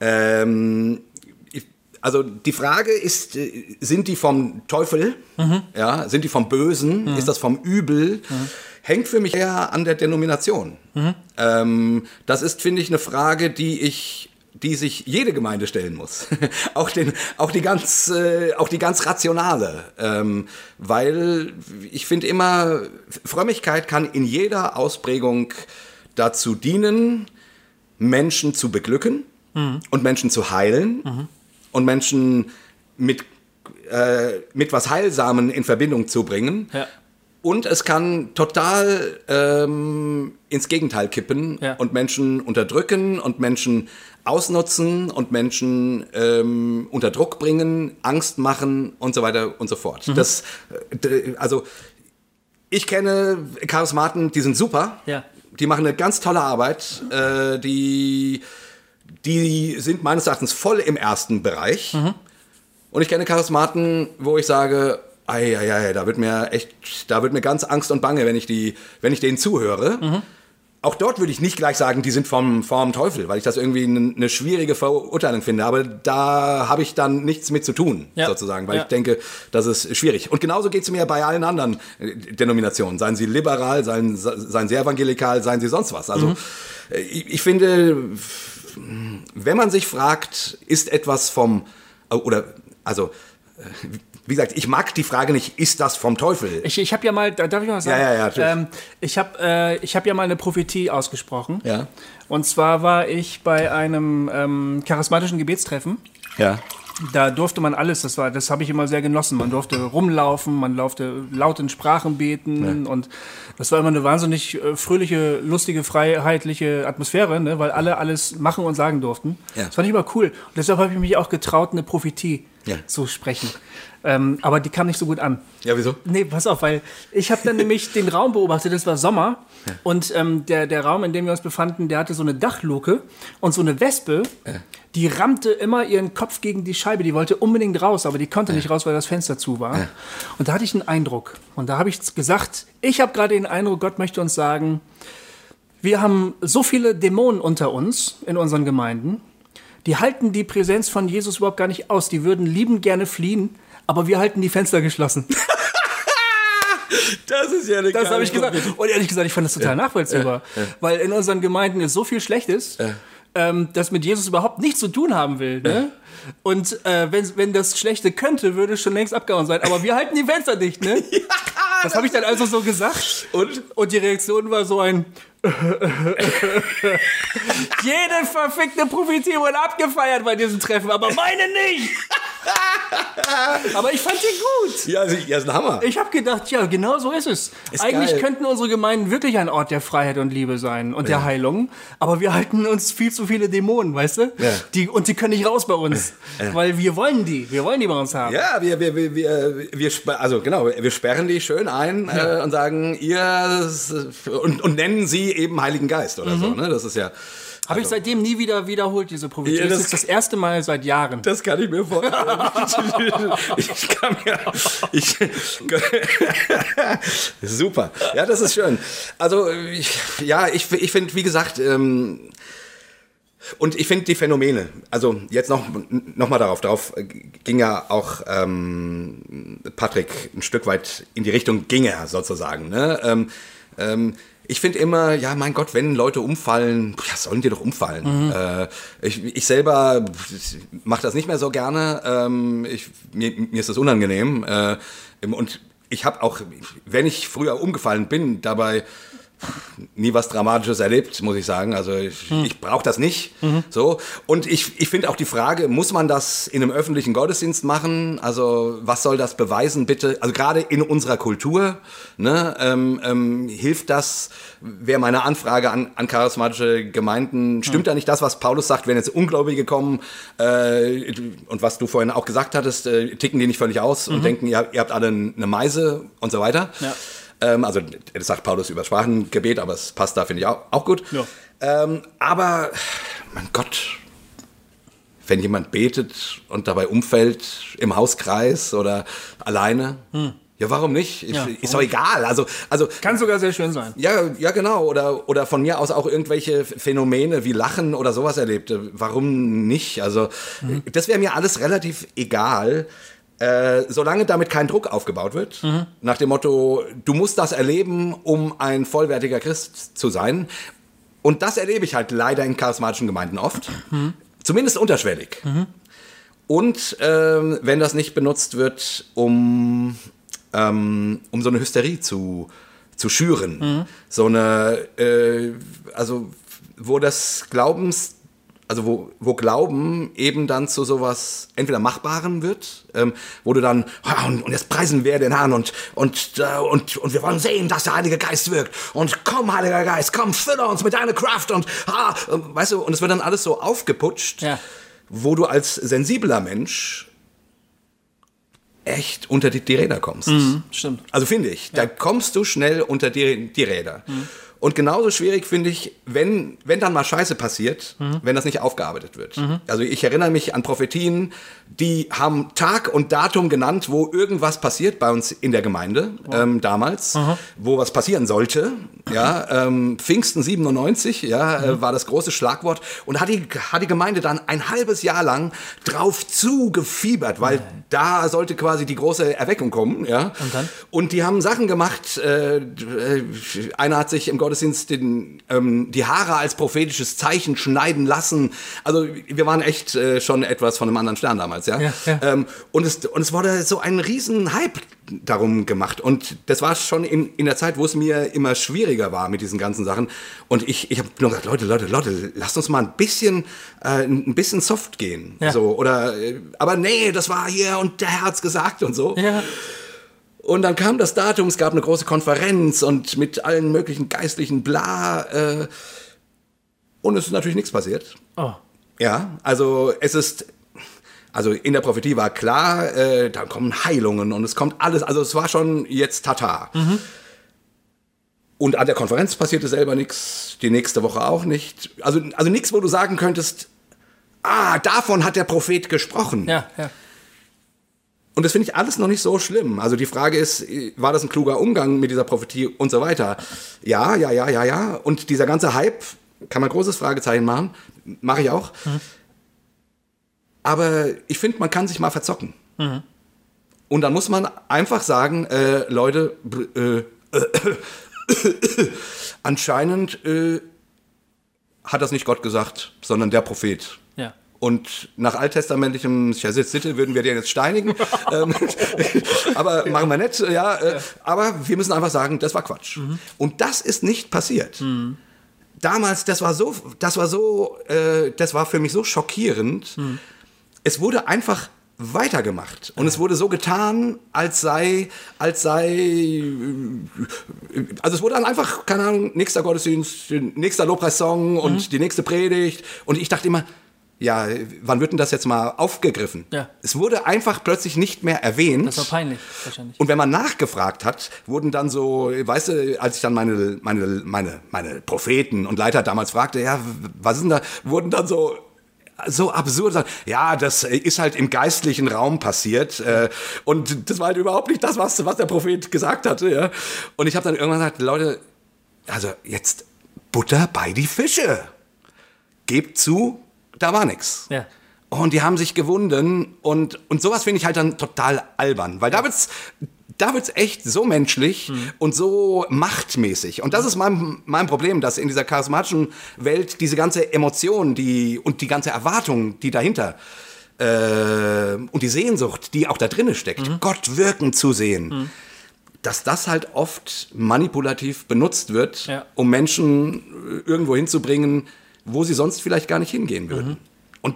Ähm, ich- also die Frage ist, äh, sind die vom Teufel? Ja, sind die vom Bösen? Ist das vom Übel? Hängt für mich eher an der Denomination. Ähm, das ist, finde ich, eine Frage, die ich die sich jede Gemeinde stellen muss. (laughs) auch, den, auch, die ganz, äh, auch die ganz rationale. Ähm, weil ich finde immer, Frömmigkeit kann in jeder Ausprägung dazu dienen, Menschen zu beglücken mhm. und Menschen zu heilen mhm. und Menschen mit, äh, mit was Heilsamen in Verbindung zu bringen. Ja. Und es kann total ähm, ins Gegenteil kippen ja. und Menschen unterdrücken und Menschen ausnutzen und Menschen ähm, unter Druck bringen, Angst machen und so weiter und so fort. Mhm. Das, äh, also ich kenne Charismaten, die sind super. Ja. Die machen eine ganz tolle Arbeit. Äh, die, die sind meines Erachtens voll im ersten Bereich. Mhm. Und ich kenne Charismaten, wo ich sage, ei, ei, ei, da wird mir echt, da wird mir ganz Angst und Bange, wenn ich die, wenn ich denen zuhöre. Mhm. Auch dort würde ich nicht gleich sagen, die sind vom, vom Teufel, weil ich das irgendwie eine, schwierige Verurteilung finde. Aber da habe ich dann nichts mit zu tun, ja. sozusagen, weil ja. ich denke, das ist schwierig. Und genauso geht es mir bei allen anderen äh, Denominationen. Seien sie liberal, seien, seien sie evangelikal, seien sie sonst was. Also mhm. Äh, ich, ich finde, wenn man sich fragt, ist etwas vom, oder also wie gesagt, ich mag die Frage nicht, ist das vom Teufel? Ich, ich habe ja mal, darf ich mal sagen? Ja, ja, ja. Ähm, ich habe äh, hab ja mal eine Prophetie ausgesprochen. Ja. Und zwar war ich bei einem ähm, charismatischen Gebetstreffen. Ja. Da durfte man alles, das war, das habe ich immer sehr genossen. Man durfte rumlaufen, man durfte laut in Sprachen beten ja. und das war immer eine wahnsinnig äh, fröhliche, lustige, freiheitliche Atmosphäre, ne? weil alle alles machen und sagen durften. Ja. Das fand ich immer cool. Und deshalb habe ich mich auch getraut, eine Prophetie ja. zu sprechen. Ähm, aber die kam nicht so gut an. Ja, wieso? Nee, pass auf, weil ich habe dann (laughs) nämlich den Raum beobachtet, es war Sommer ja. und ähm, der, der Raum, in dem wir uns befanden, der hatte so eine Dachluke und so eine Wespe, ja. die rammte immer ihren Kopf gegen die Scheibe, die wollte unbedingt raus, aber die konnte ja. nicht raus, weil das Fenster zu war. Und da hatte ich einen Eindruck und da habe ich gesagt, ich habe gerade den Eindruck, Gott möchte uns sagen, wir haben so viele Dämonen unter uns in unseren Gemeinden, die halten die Präsenz von Jesus überhaupt gar nicht aus. Die würden liebend gerne fliehen, aber wir halten die Fenster geschlossen. (laughs) Das ist ja eine Das habe ich gesagt. Und ehrlich gesagt, ich fand das total ja. nachvollziehbar. Ja. Ja. Weil in unseren Gemeinden ist so viel Schlechtes, ähm, das mit Jesus überhaupt nichts zu tun haben will. Ne? Und äh, wenn, wenn das Schlechte könnte, würde es schon längst abgehauen sein. Aber wir halten die Fenster dicht, ne? (laughs) das habe ich dann also so gesagt. Und? Und die Reaktion war so ein, Jede verfickte Prophetie wurde abgefeiert bei diesem Treffen, aber meine nicht. (laughs) aber ich fand die gut. Ja, ja, ist ein Hammer. Ich habe gedacht, ja, genau so ist es. Ist Eigentlich geil. könnten unsere Gemeinden wirklich ein Ort der Freiheit und Liebe sein und ja. der Heilung, aber wir halten uns viel zu viele Dämonen, weißt du? Ja. Die, und die können nicht raus bei uns, ja. weil wir wollen die. Wir wollen die bei uns haben. Ja, wir, wir, wir, wir, wir also genau, wir sperren die schön ein äh, und sagen, ihr und, und nennen sie eben Heiligen Geist oder mhm. so. Ne? Das ist ja. Habe also. ich seitdem nie wieder wiederholt, diese Prophetie. Ja, das, das, ist das erste Mal seit Jahren. Das kann ich mir vorstellen. (laughs) ich kann mir. Ich, super. Ja, das ist schön. Also, ich, ja, ich, ich finde, wie gesagt, ähm, und ich finde die Phänomene, also jetzt noch, noch mal darauf, darauf ging ja auch ähm, Patrick ein Stück weit in die Richtung, ging er sozusagen. Ne? Ähm, ähm, ich finde immer, ja, mein Gott, wenn Leute umfallen, ja, sollen die doch umfallen. Mhm. Äh, ich, ich selber mache das nicht mehr so gerne. Ähm, ich, mir, mir ist das unangenehm. Äh, und ich habe auch, wenn ich früher umgefallen bin, dabei nie was Dramatisches erlebt, muss ich sagen. Also ich, hm. ich brauche das nicht. Mhm. So. Und ich, ich finde auch die Frage, muss man das in einem öffentlichen Gottesdienst machen? Also was soll das beweisen, bitte? Also gerade in unserer Kultur, ne, ähm, ähm, hilft das, wäre meine Anfrage an, an charismatische Gemeinden, stimmt hm. da nicht das, was Paulus sagt, wenn jetzt Ungläubige kommen äh, und was du vorhin auch gesagt hattest, äh, ticken die nicht völlig aus mhm. und denken, ihr, ihr habt alle eine Meise und so weiter. Ja. Ähm, also das sagt Paulus über Sprachengebet, aber es passt da, finde ich auch, auch gut. Ja. Ähm, aber, mein Gott, wenn jemand betet und dabei umfällt im Hauskreis oder alleine, hm. Ja, warum nicht? Ich, ja, ist doch egal. Also, also kann sogar sehr schön sein. Ja, ja, genau. Oder oder von mir aus auch irgendwelche Phänomene wie Lachen oder sowas erlebt. Warum nicht? Also mhm. das wäre mir alles relativ egal. Äh, solange damit kein Druck aufgebaut wird, mhm. nach dem Motto, du musst das erleben, um ein vollwertiger Christ zu sein. Und das erlebe ich halt leider in charismatischen Gemeinden oft. Mhm. zumindest unterschwellig. Und ähm, wenn das nicht benutzt wird, um, ähm, um so eine Hysterie zu, zu schüren, so eine, äh, also wo das Glaubens, also wo, wo Glauben eben dann zu sowas entweder Machbaren wird, ähm, wo du dann, "Ah, und, und jetzt preisen wir den Herrn und, und, äh, und, und wir wollen sehen, dass der Heilige Geist wirkt. Und komm, Heiliger Geist, komm, fülle uns mit deiner Kraft und, ah, ähm, weißt du, und es wird dann alles so aufgeputscht, Ja. wo du als sensibler Mensch echt unter die, die Räder kommst. Stimmt. Also finde ich, da kommst du schnell unter die, die Räder. Und genauso schwierig finde ich, wenn, wenn dann mal Scheiße passiert, wenn das nicht aufgearbeitet wird. Also ich erinnere mich an Prophetien, die haben Tag und Datum genannt, wo irgendwas passiert bei uns in der Gemeinde ähm, damals, wo was passieren sollte. Ja, ähm, Pfingsten 97, ja, äh, war das große Schlagwort. Und hat die, hat die Gemeinde dann ein halbes Jahr lang drauf zugefiebert, weil da sollte quasi die große Erweckung kommen. Ja. Und dann? Und die haben Sachen gemacht. Äh, äh, einer hat sich im Gottesdienst den, ähm, die Haare als prophetisches Zeichen schneiden lassen. Also wir waren echt äh, schon etwas von einem anderen Stern damals, ja. Ja, ja. Ähm, und, es, und es wurde so ein riesen Hype darum gemacht. Und das war schon in, in der Zeit, wo es mir immer schwieriger war mit diesen ganzen Sachen. Und ich, ich habe nur gesagt, Leute, Leute, Leute, lasst uns mal ein bisschen, äh, ein bisschen soft gehen. Ja. So, oder, äh, aber nee, das war hier und der hat's gesagt und so. Ja. Und dann kam das Datum, es gab eine große Konferenz und mit allen möglichen geistlichen Bla. Äh, und es ist natürlich nichts passiert. Oh. Ja, also es ist, also in der Prophetie war klar, äh, da kommen Heilungen und es kommt alles, also es war schon jetzt Tata. Und an der Konferenz passierte selber nichts, die nächste Woche auch nicht. Also, also nichts, wo du sagen könntest, ah, davon hat der Prophet gesprochen. Ja, ja. Und das finde ich alles noch nicht so schlimm. Also die Frage ist, war das ein kluger Umgang mit dieser Prophetie und so weiter? Ja, ja, ja, ja, ja. Und dieser ganze Hype, kann man großes Fragezeichen machen, mache ich auch. Aber ich finde, man kann sich mal verzocken. Und dann muss man einfach sagen, äh, Leute, b- äh, (coughs) anscheinend äh, hat das nicht Gott gesagt, sondern der Prophet. Ja. Und nach alttestamentlichem Sitte würden wir den jetzt steinigen. (laughs) ähm, (laughs) aber machen wir nicht, ja. Äh, aber wir müssen einfach sagen, das war Quatsch. Und das ist nicht passiert. Damals, das war so, das war so, äh, das war für mich so schockierend. Es wurde einfach weitergemacht und es wurde so getan, als sei, als sei, also es wurde dann einfach, keine Ahnung, nächster Gottesdienst, nächster Lobpreissong und die nächste Predigt und ich dachte immer, ja, wann wird denn das jetzt mal aufgegriffen? Ja. Es wurde einfach plötzlich nicht mehr erwähnt. Das war peinlich, wahrscheinlich. Und wenn man nachgefragt hat, wurden dann so, weißt du, als ich dann meine, meine, meine, meine Propheten und Leiter damals fragte, ja, was ist denn da, wurden dann so so absurd ja, das ist halt im geistlichen Raum passiert äh, und das war halt überhaupt nicht das, was, was der Prophet gesagt hatte. Ja. Und ich habe dann irgendwann gesagt, Leute, also jetzt Butter bei die Fische. Gebt zu, da war nix. Ja. Und die haben sich gewunden und, und sowas finde ich halt dann total albern, weil da wird's, da wird's echt so menschlich und so machtmäßig. Und das ist mein, mein Problem, dass in dieser charismatischen Welt diese ganze Emotion die, und die ganze Erwartung, die dahinter äh, und die Sehnsucht, die auch da drinne steckt, Gott wirken zu sehen, dass das halt oft manipulativ benutzt wird, Ja. um Menschen äh, irgendwo hinzubringen, wo sie sonst vielleicht gar nicht hingehen würden. Und,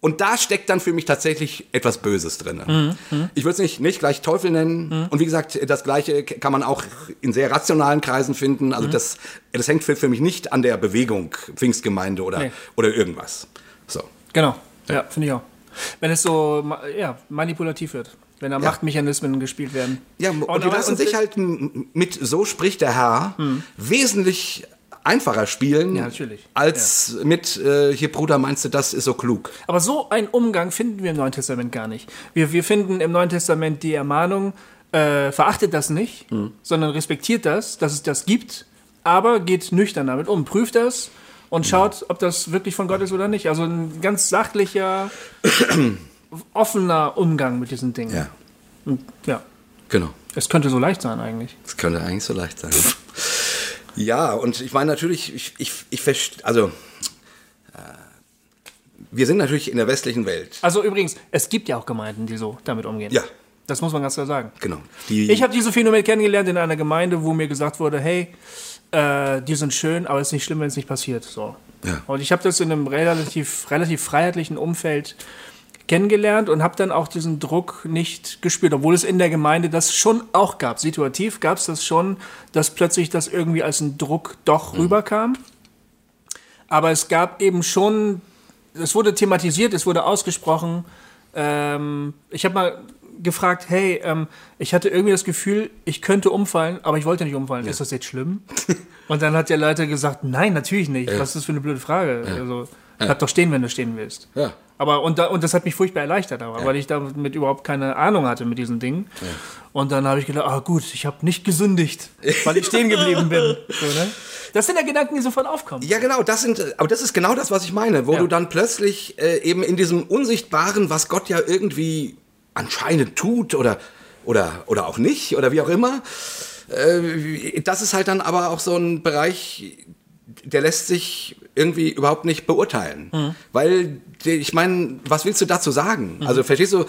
und da steckt dann für mich tatsächlich etwas Böses drin. Ich würde es nicht, nicht gleich Teufel nennen. Und wie gesagt, das Gleiche kann man auch in sehr rationalen Kreisen finden. Also das, das hängt für, für mich nicht an der Bewegung Pfingstgemeinde oder, Nee. oder irgendwas. So. Genau. Ja, finde ich auch. Wenn es so ja, manipulativ wird. Wenn da Machtmechanismen gespielt werden. Ja, und, die aber- lassen und- sich halt mit So spricht der Herr wesentlich einfacher spielen, Ja, als mit äh, hier Bruder meinst du, das ist so klug. Aber so einen Umgang finden wir im Neuen Testament gar nicht. Wir, wir finden im Neuen Testament die Ermahnung, äh, verachtet das nicht, sondern respektiert das, dass es das gibt, aber geht nüchtern damit um, prüft das und schaut, ob das wirklich von Gott ist oder nicht. Also ein ganz sachlicher, (clears throat) offener Umgang mit diesen Dingen. Ja, Und, ja. genau. Es könnte so leicht sein eigentlich. Das könnte eigentlich so leicht sein. Ja, und ich meine natürlich, ich, ich, ich verstehe, also äh, wir sind natürlich in der westlichen Welt. Also übrigens, es gibt ja auch Gemeinden, die so damit umgehen. Ja. Das muss man ganz klar sagen. Genau. Die, Ich habe diese Phänomen kennengelernt in einer Gemeinde, wo mir gesagt wurde, hey, äh, die sind schön, aber es ist nicht schlimm, wenn es nicht passiert. So. Ja. Und ich habe das in einem relativ, relativ freiheitlichen Umfeld kennengelernt und habe dann auch diesen Druck nicht gespürt, obwohl es in der Gemeinde das schon auch gab. Situativ gab es das schon, dass plötzlich das irgendwie als ein Druck doch Mhm. rüberkam. Aber es gab eben schon, es wurde thematisiert, es wurde ausgesprochen. Ähm, ich habe mal gefragt, hey, ähm, ich hatte irgendwie das Gefühl, ich könnte umfallen, aber ich wollte nicht umfallen. Ist das jetzt schlimm? (laughs) Und dann hat der Leiter gesagt, nein, natürlich nicht. Was ist das für eine blöde Frage? Also, bleib doch stehen, wenn du stehen willst. Ja. Aber und, da, und das hat mich furchtbar erleichtert, aber, weil ich damit überhaupt keine Ahnung hatte mit diesen Dingen. Und dann habe ich gedacht, ah gut, ich habe nicht gesündigt, weil ich stehen geblieben bin. (laughs) So, ne? Das sind ja Gedanken, die sofort aufkommen. Ja, genau, das sind, aber das ist genau das, was ich meine, wo Ja. du dann plötzlich äh, eben in diesem Unsichtbaren, was Gott ja irgendwie anscheinend tut oder, oder, oder auch nicht oder wie auch immer, äh, das ist halt dann aber auch so ein Bereich, der lässt sich irgendwie überhaupt nicht beurteilen. Weil, die- ich meine, was willst du dazu sagen? Also verstehst du, äh,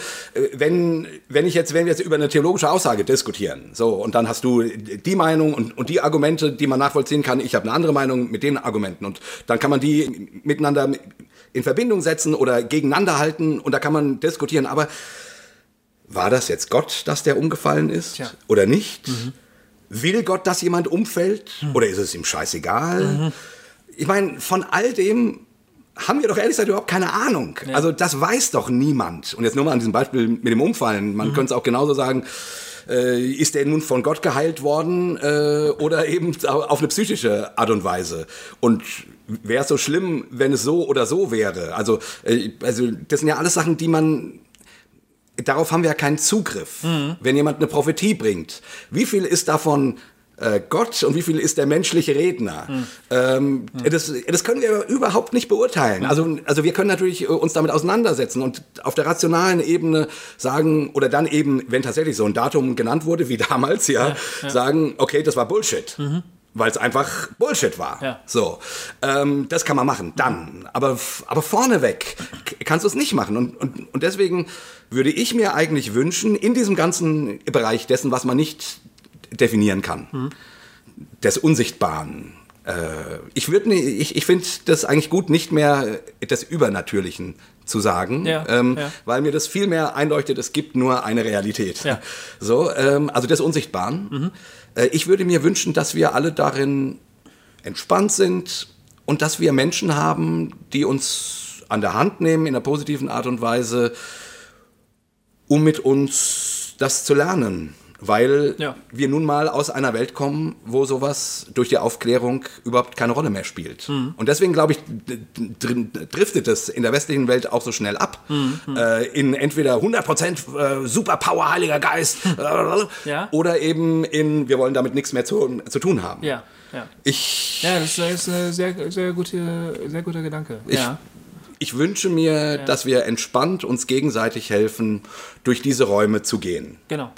wenn, wenn ich jetzt, wenn wir jetzt über eine theologische Aussage diskutieren, so, und dann hast du die Meinung und, und die Argumente, die man nachvollziehen kann, ich habe eine andere Meinung mit den Argumenten und dann kann man die miteinander in Verbindung setzen oder gegeneinander halten und da kann man diskutieren, aber war das jetzt Gott, dass der umgefallen ist Tja. oder nicht? Will Gott, dass jemand umfällt? Oder ist es ihm scheißegal? Ich meine, von all dem haben wir doch ehrlich gesagt überhaupt keine Ahnung. Also das weiß doch niemand. Und jetzt nur mal an diesem Beispiel mit dem Umfallen. Man könnte es auch genauso sagen, äh, ist der nun von Gott geheilt worden äh, oder eben auf eine psychische Art und Weise? Und wäre es so schlimm, wenn es so oder so wäre? Also, äh, also das sind ja alles Sachen, die man darauf haben wir ja keinen Zugriff. Wenn jemand eine Prophetie bringt, wie viel ist davon äh, Gott und wie viel ist der menschliche Redner? Ähm, das, das können wir überhaupt nicht beurteilen. Also, also wir können natürlich äh, uns damit auseinandersetzen und auf der rationalen Ebene sagen, oder dann eben, wenn tatsächlich so ein Datum genannt wurde, wie (laughs) damals, ja, sagen, okay, das war Bullshit. Weil es einfach Bullshit war. Ja. So, ähm, das kann man machen, dann. Aber, aber vorneweg kannst du es nicht machen. Und, und, und deswegen würde ich mir eigentlich wünschen, in diesem ganzen Bereich dessen, was man nicht definieren kann, des Unsichtbaren, äh, ich würde, ich, ich finde das eigentlich gut, nicht mehr des Übernatürlichen zu sagen, Ja, ähm, ja. weil mir das viel mehr einleuchtet, es gibt nur eine Realität. Ja. So, ähm, also des Unsichtbaren. Äh, ich würde mir wünschen, dass wir alle darin entspannt sind und dass wir Menschen haben, die uns an der Hand nehmen in einer positiven Art und Weise, um mit uns das zu lernen. Weil Ja. wir nun mal aus einer Welt kommen, wo sowas durch die Aufklärung überhaupt keine Rolle mehr spielt. Und deswegen, glaube ich, driftet es in der westlichen Welt auch so schnell ab. Äh, in entweder 100% äh, Superpower, Heiliger Geist, (laughs) äh, Ja. oder eben in, wir wollen damit nichts mehr zu, zu tun haben. Ja, ja. Ich, Ja, das ist ein sehr, sehr, gute, sehr guter Gedanke. Ich, ja. ich wünsche mir, dass wir entspannt uns gegenseitig helfen, durch diese Räume zu gehen. Genau.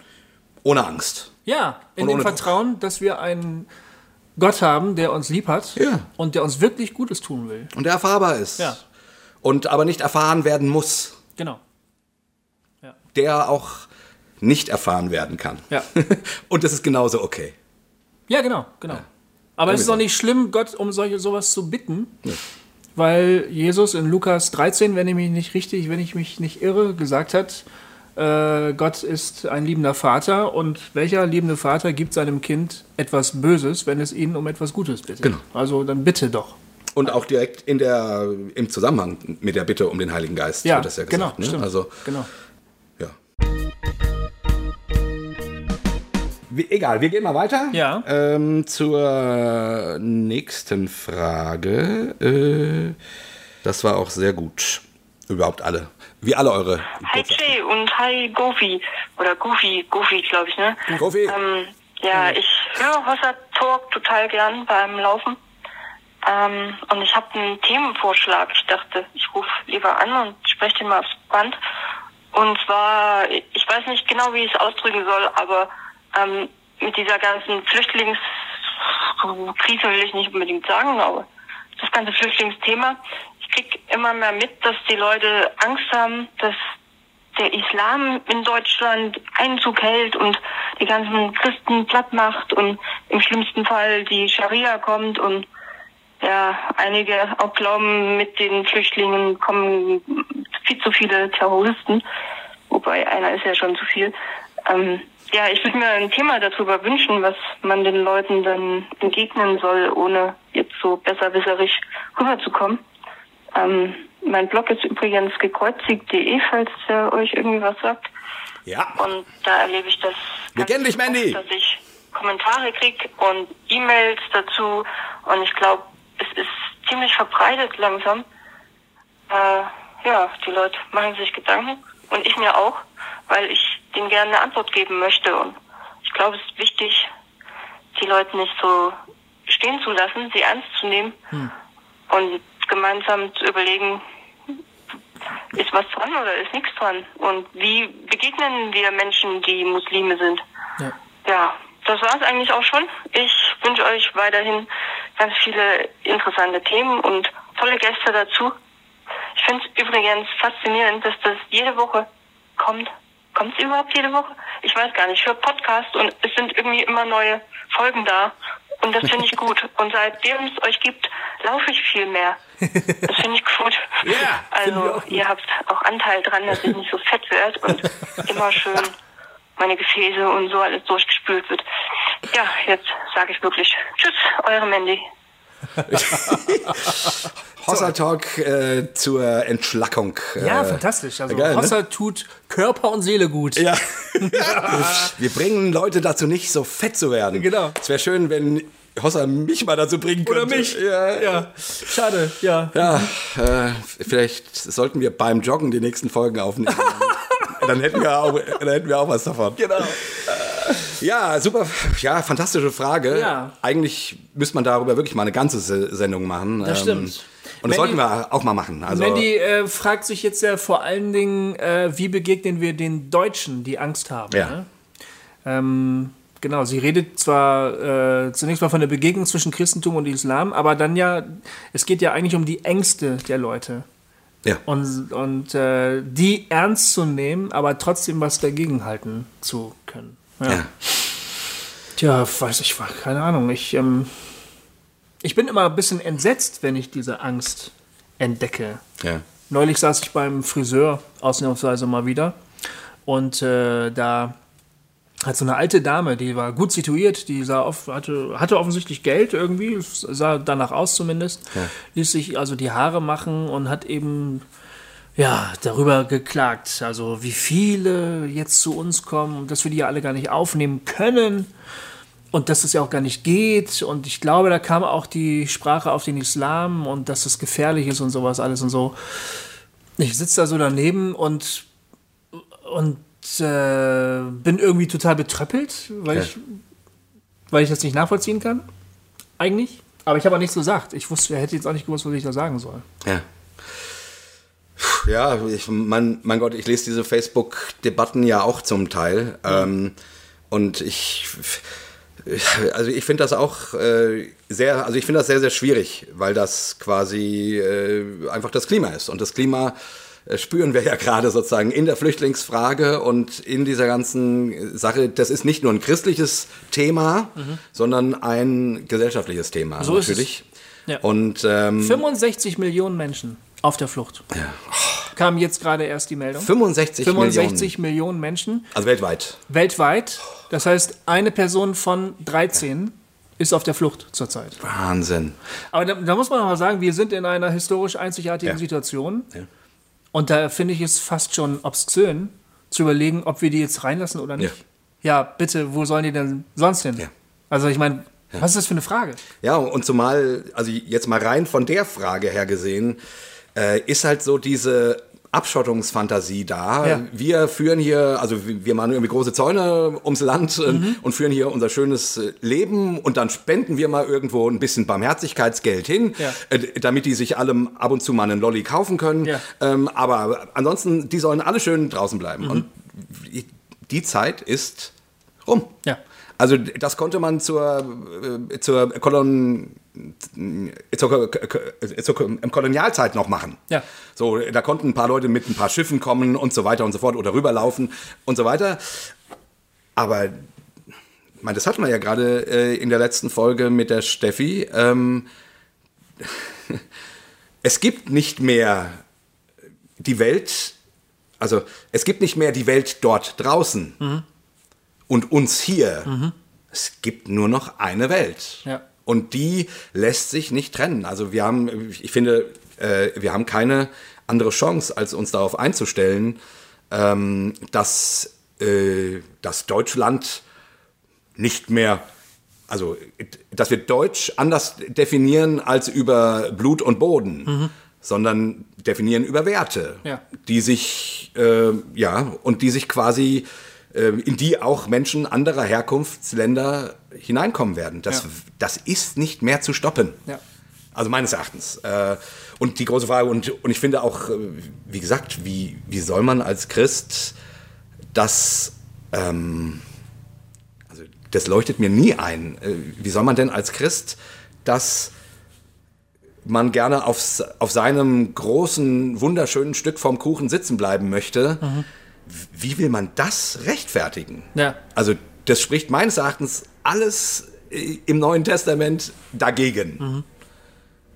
Ohne Angst. Ja, in dem. Vertrauen, dass wir einen Gott haben, der uns lieb hat Ja. und der uns wirklich Gutes tun will. Und der erfahrbar ist. Ja. Und aber nicht erfahren werden muss. Genau. Der auch nicht erfahren werden kann. Ja. (laughs) Und das ist genauso okay. Ja, genau, genau. Aber es ist auch nicht schlimm, Gott um solche sowas zu bitten, weil Jesus in Lukas 13, wenn ich mich nicht richtig, wenn ich mich nicht irre, gesagt hat, äh, Gott ist ein liebender Vater und welcher liebende Vater gibt seinem Kind etwas Böses, wenn es ihn um etwas Gutes bittet? Genau. Also dann bitte doch. Und auch direkt in der, im Zusammenhang mit der Bitte um den Heiligen Geist Ja, wird das ja genau, gesagt. ne? stimmt. Also, genau. ja. Wie, egal, wir gehen mal weiter. Ja. Ähm, zur nächsten Frage. Äh, das war auch sehr gut. Überhaupt alle. Wie alle eure. Hi Jay und hi Goofy. Oder Goofy, Goofy, glaube ich, ne? Goofy. Ähm, ja, ich höre Hossa Talk total gern beim Laufen. Ähm, und ich habe einen Themenvorschlag. Ich dachte, ich rufe lieber an und spreche den mal aufs Band. Und zwar, ich weiß nicht genau, wie ich es ausdrücken soll, aber ähm, mit dieser ganzen Flüchtlingskrise will ich nicht unbedingt sagen, aber das das ganze Flüchtlingsthema. Ich krieg immer mehr mit, dass die Leute Angst haben, dass der Islam in Deutschland Einzug hält und die ganzen Christen platt macht und im schlimmsten Fall die Scharia kommt und ja, einige auch glauben, mit den Flüchtlingen kommen viel zu viele Terroristen, wobei einer ist ja schon zu viel. Ähm, ja, ich würde mir ein Thema darüber wünschen, was man den Leuten dann entgegnen soll, ohne jetzt so besserwisserisch rüberzukommen. Ähm, mein Blog ist übrigens gekreuzigt.de, falls der euch irgendwie was sagt. Ja. Und da erlebe ich das. Wir kennen dich, Mandy. Dass ich Kommentare kriege und E-Mails dazu. Und ich glaube, es ist ziemlich verbreitet langsam. Äh, ja, die Leute machen sich Gedanken. Und ich mir auch, weil ich denen gerne eine Antwort geben möchte. Und ich glaube, es ist wichtig, die Leute nicht so stehen zu lassen, sie ernst zu nehmen Hm. und gemeinsam zu überlegen, ist was dran oder ist nichts dran? Und wie begegnen wir Menschen, die Muslime sind? Ja. Ja, das war es eigentlich auch schon. Ich wünsche euch weiterhin ganz viele interessante Themen und tolle Gäste dazu. Ich finde es übrigens faszinierend, dass das jede Woche kommt. Kommt es überhaupt jede Woche? Ich weiß gar nicht. Ich höre Podcast und es sind irgendwie immer neue Folgen da. Und das finde ich gut. Und seitdem es euch gibt, laufe ich viel mehr. Das finde ich gut. Ja, also ihr habt auch Anteil dran, dass ich nicht so fett werde und immer schön meine Gefäße und so alles durchgespült wird. Ja, jetzt sage ich wirklich Tschüss, eure Mandy. (laughs) Hossa Talk äh, zur Entschlackung. Ja, äh, fantastisch. Also geil, ne? Hossa tut Körper und Seele gut. Ja. (laughs) Wir bringen Leute dazu nicht, so fett zu werden. Genau. Es wäre schön, wenn Hossa mich mal dazu bringen könnte. Oder mich. Ja, Ja, schade, ja. Ja, äh, vielleicht sollten wir beim Joggen die nächsten Folgen aufnehmen. (laughs) dann, hätten wir auch, dann hätten wir auch was davon. Genau. Ja, super. Ja, fantastische Frage. Ja. Eigentlich müsste man darüber wirklich mal eine ganze Se- Sendung machen. Ähm, Das stimmt. Und das Mandy- sollten wir auch mal machen. Also, Mandy äh, fragt sich jetzt ja vor allen Dingen, äh, wie begegnen wir den Deutschen, die Angst haben. Ja. Ne? Ähm, genau, sie redet zwar äh, zunächst mal von der Begegnung zwischen Christentum und Islam, aber dann ja, es geht ja eigentlich um die Ängste der Leute. ja. Und, und äh, die ernst zu nehmen, aber trotzdem was dagegen halten zu können. ja. Tja, weiß ich, keine Ahnung. Ich, ähm, ich bin immer ein bisschen entsetzt, wenn ich diese Angst entdecke. ja. Neulich saß ich beim Friseur, ausnahmsweise mal wieder. Und äh, da hat so eine alte Dame, die war gut situiert, die sah auf, hatte, hatte offensichtlich Geld irgendwie, sah danach aus zumindest, ließ sich also die Haare machen und hat eben ja, darüber geklagt, also wie viele jetzt zu uns kommen und dass wir die ja alle gar nicht aufnehmen können und dass es ja auch gar nicht geht. Und ich glaube, da kam auch die Sprache auf den Islam und dass es gefährlich ist und sowas alles und so. Ich sitze da so daneben und, und äh, bin irgendwie total betröppelt, weil, Ja. ich, weil ich das nicht nachvollziehen kann. Eigentlich. Aber ich habe auch nichts gesagt. Ich wusste, hätte jetzt auch nicht gewusst, was ich da sagen soll. Ja. Ja, ich, mein, mein Gott, ich lese diese Facebook-Debatten ja auch zum Teil. Ähm, und ich, also ich finde das auch äh, sehr, also ich finde das sehr, sehr schwierig, weil das quasi äh, einfach das Klima ist. Und das Klima äh, spüren wir ja (laughs) gerade sozusagen in der Flüchtlingsfrage und in dieser ganzen Sache. Das ist nicht nur ein christliches Thema, sondern ein gesellschaftliches Thema Mhm. So ist es. natürlich. Ja. Und ähm, 65 Millionen Menschen auf der Flucht. Kam jetzt gerade erst die Meldung. 65, 65 Millionen. Millionen Menschen Also weltweit. weltweit. Das heißt, eine Person von 13 ist auf der Flucht zurzeit. Wahnsinn. Aber da, da muss man mal sagen, wir sind in einer historisch einzigartigen Ja. Situation. Ja. Und da finde ich es fast schon obszön, zu überlegen, ob wir die jetzt reinlassen oder nicht. Ja, bitte, wo sollen die denn sonst hin? Ja. Also ich meine, was ist das für eine Frage? Ja, und zumal, also jetzt mal rein von der Frage her gesehen, äh, ist halt so diese Abschottungsfantasie da. Ja. Wir führen hier, also wir machen irgendwie große Zäune ums Land äh, Mhm. und führen hier unser schönes äh, Leben und dann spenden wir mal irgendwo ein bisschen Barmherzigkeitsgeld hin, Ja. äh, damit die sich allem ab und zu mal einen Lolli kaufen können. Ja. Ähm, aber ansonsten, die sollen alle schön draußen bleiben. Mhm. Und die Zeit ist rum. Also das konnte man zur, äh, zur Kolon, zur, zur Kolonialzeit noch machen. Ja. So, da konnten ein paar Leute mit ein paar Schiffen kommen und so weiter und so fort oder rüberlaufen und so weiter. Aber, meine, das hatten wir ja gerade äh, in der letzten Folge mit der Steffi. Ähm, (laughs) es gibt nicht mehr die Welt, also es gibt nicht mehr die Welt dort draußen und uns hier. Es gibt nur noch eine Welt. Ja. Und die lässt sich nicht trennen. Also wir haben, ich finde, äh, wir haben keine andere Chance, als uns darauf einzustellen, ähm, dass, äh, dass Deutschland nicht mehr, also dass wir Deutsch anders definieren als über Blut und Boden, sondern definieren über Werte, Ja. die sich, äh, ja, und die sich quasi, in die auch Menschen anderer Herkunftsländer hineinkommen werden. Das, Ja. das ist nicht mehr zu stoppen. Ja. Also meines Erachtens. Äh, und die große Frage, und, und ich finde auch, äh, wie gesagt, wie, wie soll man als Christ das, ähm, also das leuchtet mir nie ein. Äh, Wie soll man denn als Christ das man gerne auf, auf seinem großen, wunderschönen Stück vom Kuchen sitzen bleiben möchte, wie will man das rechtfertigen? Ja. Also das spricht meines Erachtens alles äh, im Neuen Testament dagegen.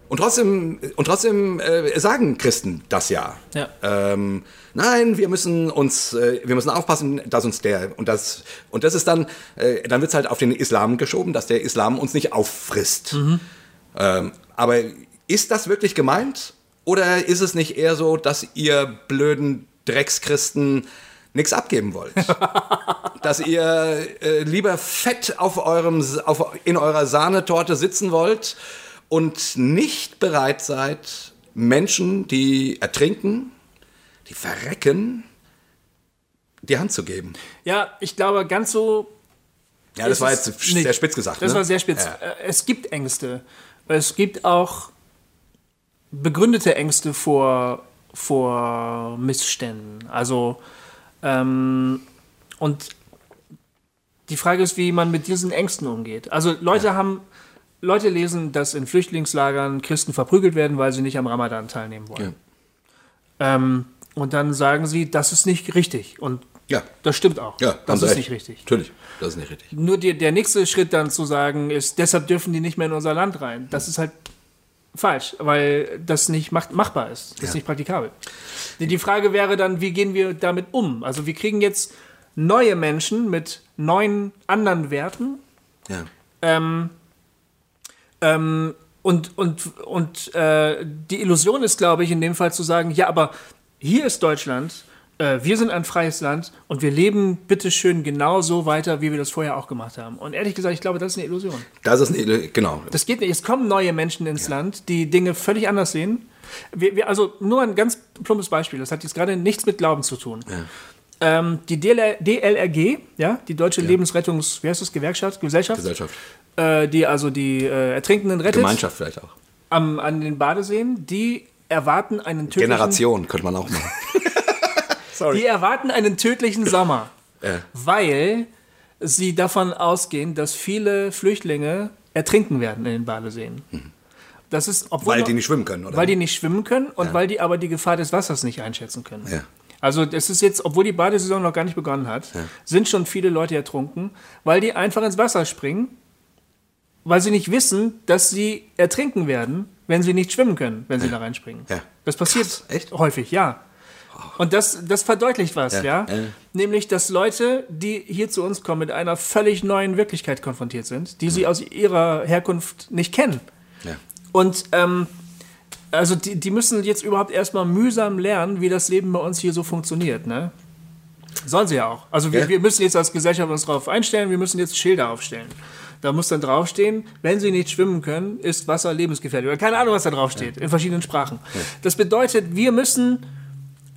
Und trotzdem, und trotzdem äh, sagen Christen das ja. Ja. Ähm, nein, wir müssen uns, äh, wir müssen aufpassen, dass uns der und das und das ist dann, äh, dann wird es halt auf den Islam geschoben, dass der Islam uns nicht auffrisst. Ähm, aber ist das wirklich gemeint? Oder ist es nicht eher so, dass ihr blöden Dreckschristen nichts abgeben wollt? (laughs) dass ihr äh, lieber fett auf eurem, auf, in eurer Sahnetorte sitzen wollt und nicht bereit seid, Menschen, die ertrinken, die verrecken, die Hand zu geben. Ja, ich glaube, ganz so. Ja, das war jetzt nicht. sehr spitz gesagt. Das ne? war sehr spitz. Ja. Äh, Es gibt Ängste. Es gibt auch begründete Ängste vor, vor Missständen. Also, ähm, und die Frage ist, wie man mit diesen Ängsten umgeht. Also, Leute haben. Leute lesen, dass in Flüchtlingslagern Christen verprügelt werden, weil sie nicht am Ramadan teilnehmen wollen. Ähm, und dann sagen sie, das ist nicht richtig. Und Ja. das stimmt auch. Ja, das ist recht. nicht richtig. Natürlich, das ist nicht richtig. Nur die, der nächste Schritt dann zu sagen ist, deshalb dürfen die nicht mehr in unser Land rein. Das ist halt falsch, weil das nicht macht, machbar ist. Das ist nicht praktikabel. Die, die Frage wäre dann, wie gehen wir damit um? Also wir kriegen jetzt neue Menschen mit neuen anderen Werten Ja. ähm, ähm, und und, und äh, die Illusion ist, glaube ich, in dem Fall zu sagen, ja, aber hier ist Deutschland, äh, wir sind ein freies Land und wir leben bitteschön genauso weiter, wie wir das vorher auch gemacht haben. Und ehrlich gesagt, ich glaube, das ist eine Illusion. Das ist eine, genau. Das geht nicht. Es kommen neue Menschen ins Land, die Dinge völlig anders sehen. Wir, wir, also nur ein ganz plumpes Beispiel. Das hat jetzt gerade nichts mit Glauben zu tun. Ähm, die DLR, DLRG, ja, die Deutsche Lebensrettungs, wie heißt das, Gewerkschaft, Gesellschaft, Gesellschaft. äh, die also die äh, Ertrinkenden rettet Gemeinschaft vielleicht auch. am, an den Badeseen, die erwarten einen tödlichen, Generation könnte man auch machen. (laughs) die erwarten einen tödlichen Sommer, Ja. weil sie davon ausgehen, dass viele Flüchtlinge ertrinken werden in den Badeseen. Das ist, obwohl Weil die nicht schwimmen können, oder? weil die nicht schwimmen können und weil die aber die Gefahr des Wassers nicht einschätzen können. Ja. Also das ist jetzt, obwohl die Badesaison noch gar nicht begonnen hat, sind schon viele Leute ertrunken, weil die einfach ins Wasser springen, weil sie nicht wissen, dass sie ertrinken werden, wenn sie nicht schwimmen können, wenn sie da reinspringen. Ja. Das passiert Krass, echt? häufig, ja. Und das, das verdeutlicht was, ja. Ja, ja. Nämlich, dass Leute, die hier zu uns kommen, mit einer völlig neuen Wirklichkeit konfrontiert sind, die sie aus ihrer Herkunft nicht kennen. Ja. Und ähm, also die, die müssen jetzt überhaupt erstmal mühsam lernen, wie das Leben bei uns hier so funktioniert. Ne? Sollen sie ja auch. Also wir, Ja. wir müssen jetzt als Gesellschaft uns darauf einstellen, wir müssen jetzt Schilder aufstellen. Da muss dann draufstehen, wenn sie nicht schwimmen können, ist Wasser lebensgefährlich. Oder keine Ahnung, was da draufsteht, in verschiedenen Sprachen. Das bedeutet, wir müssen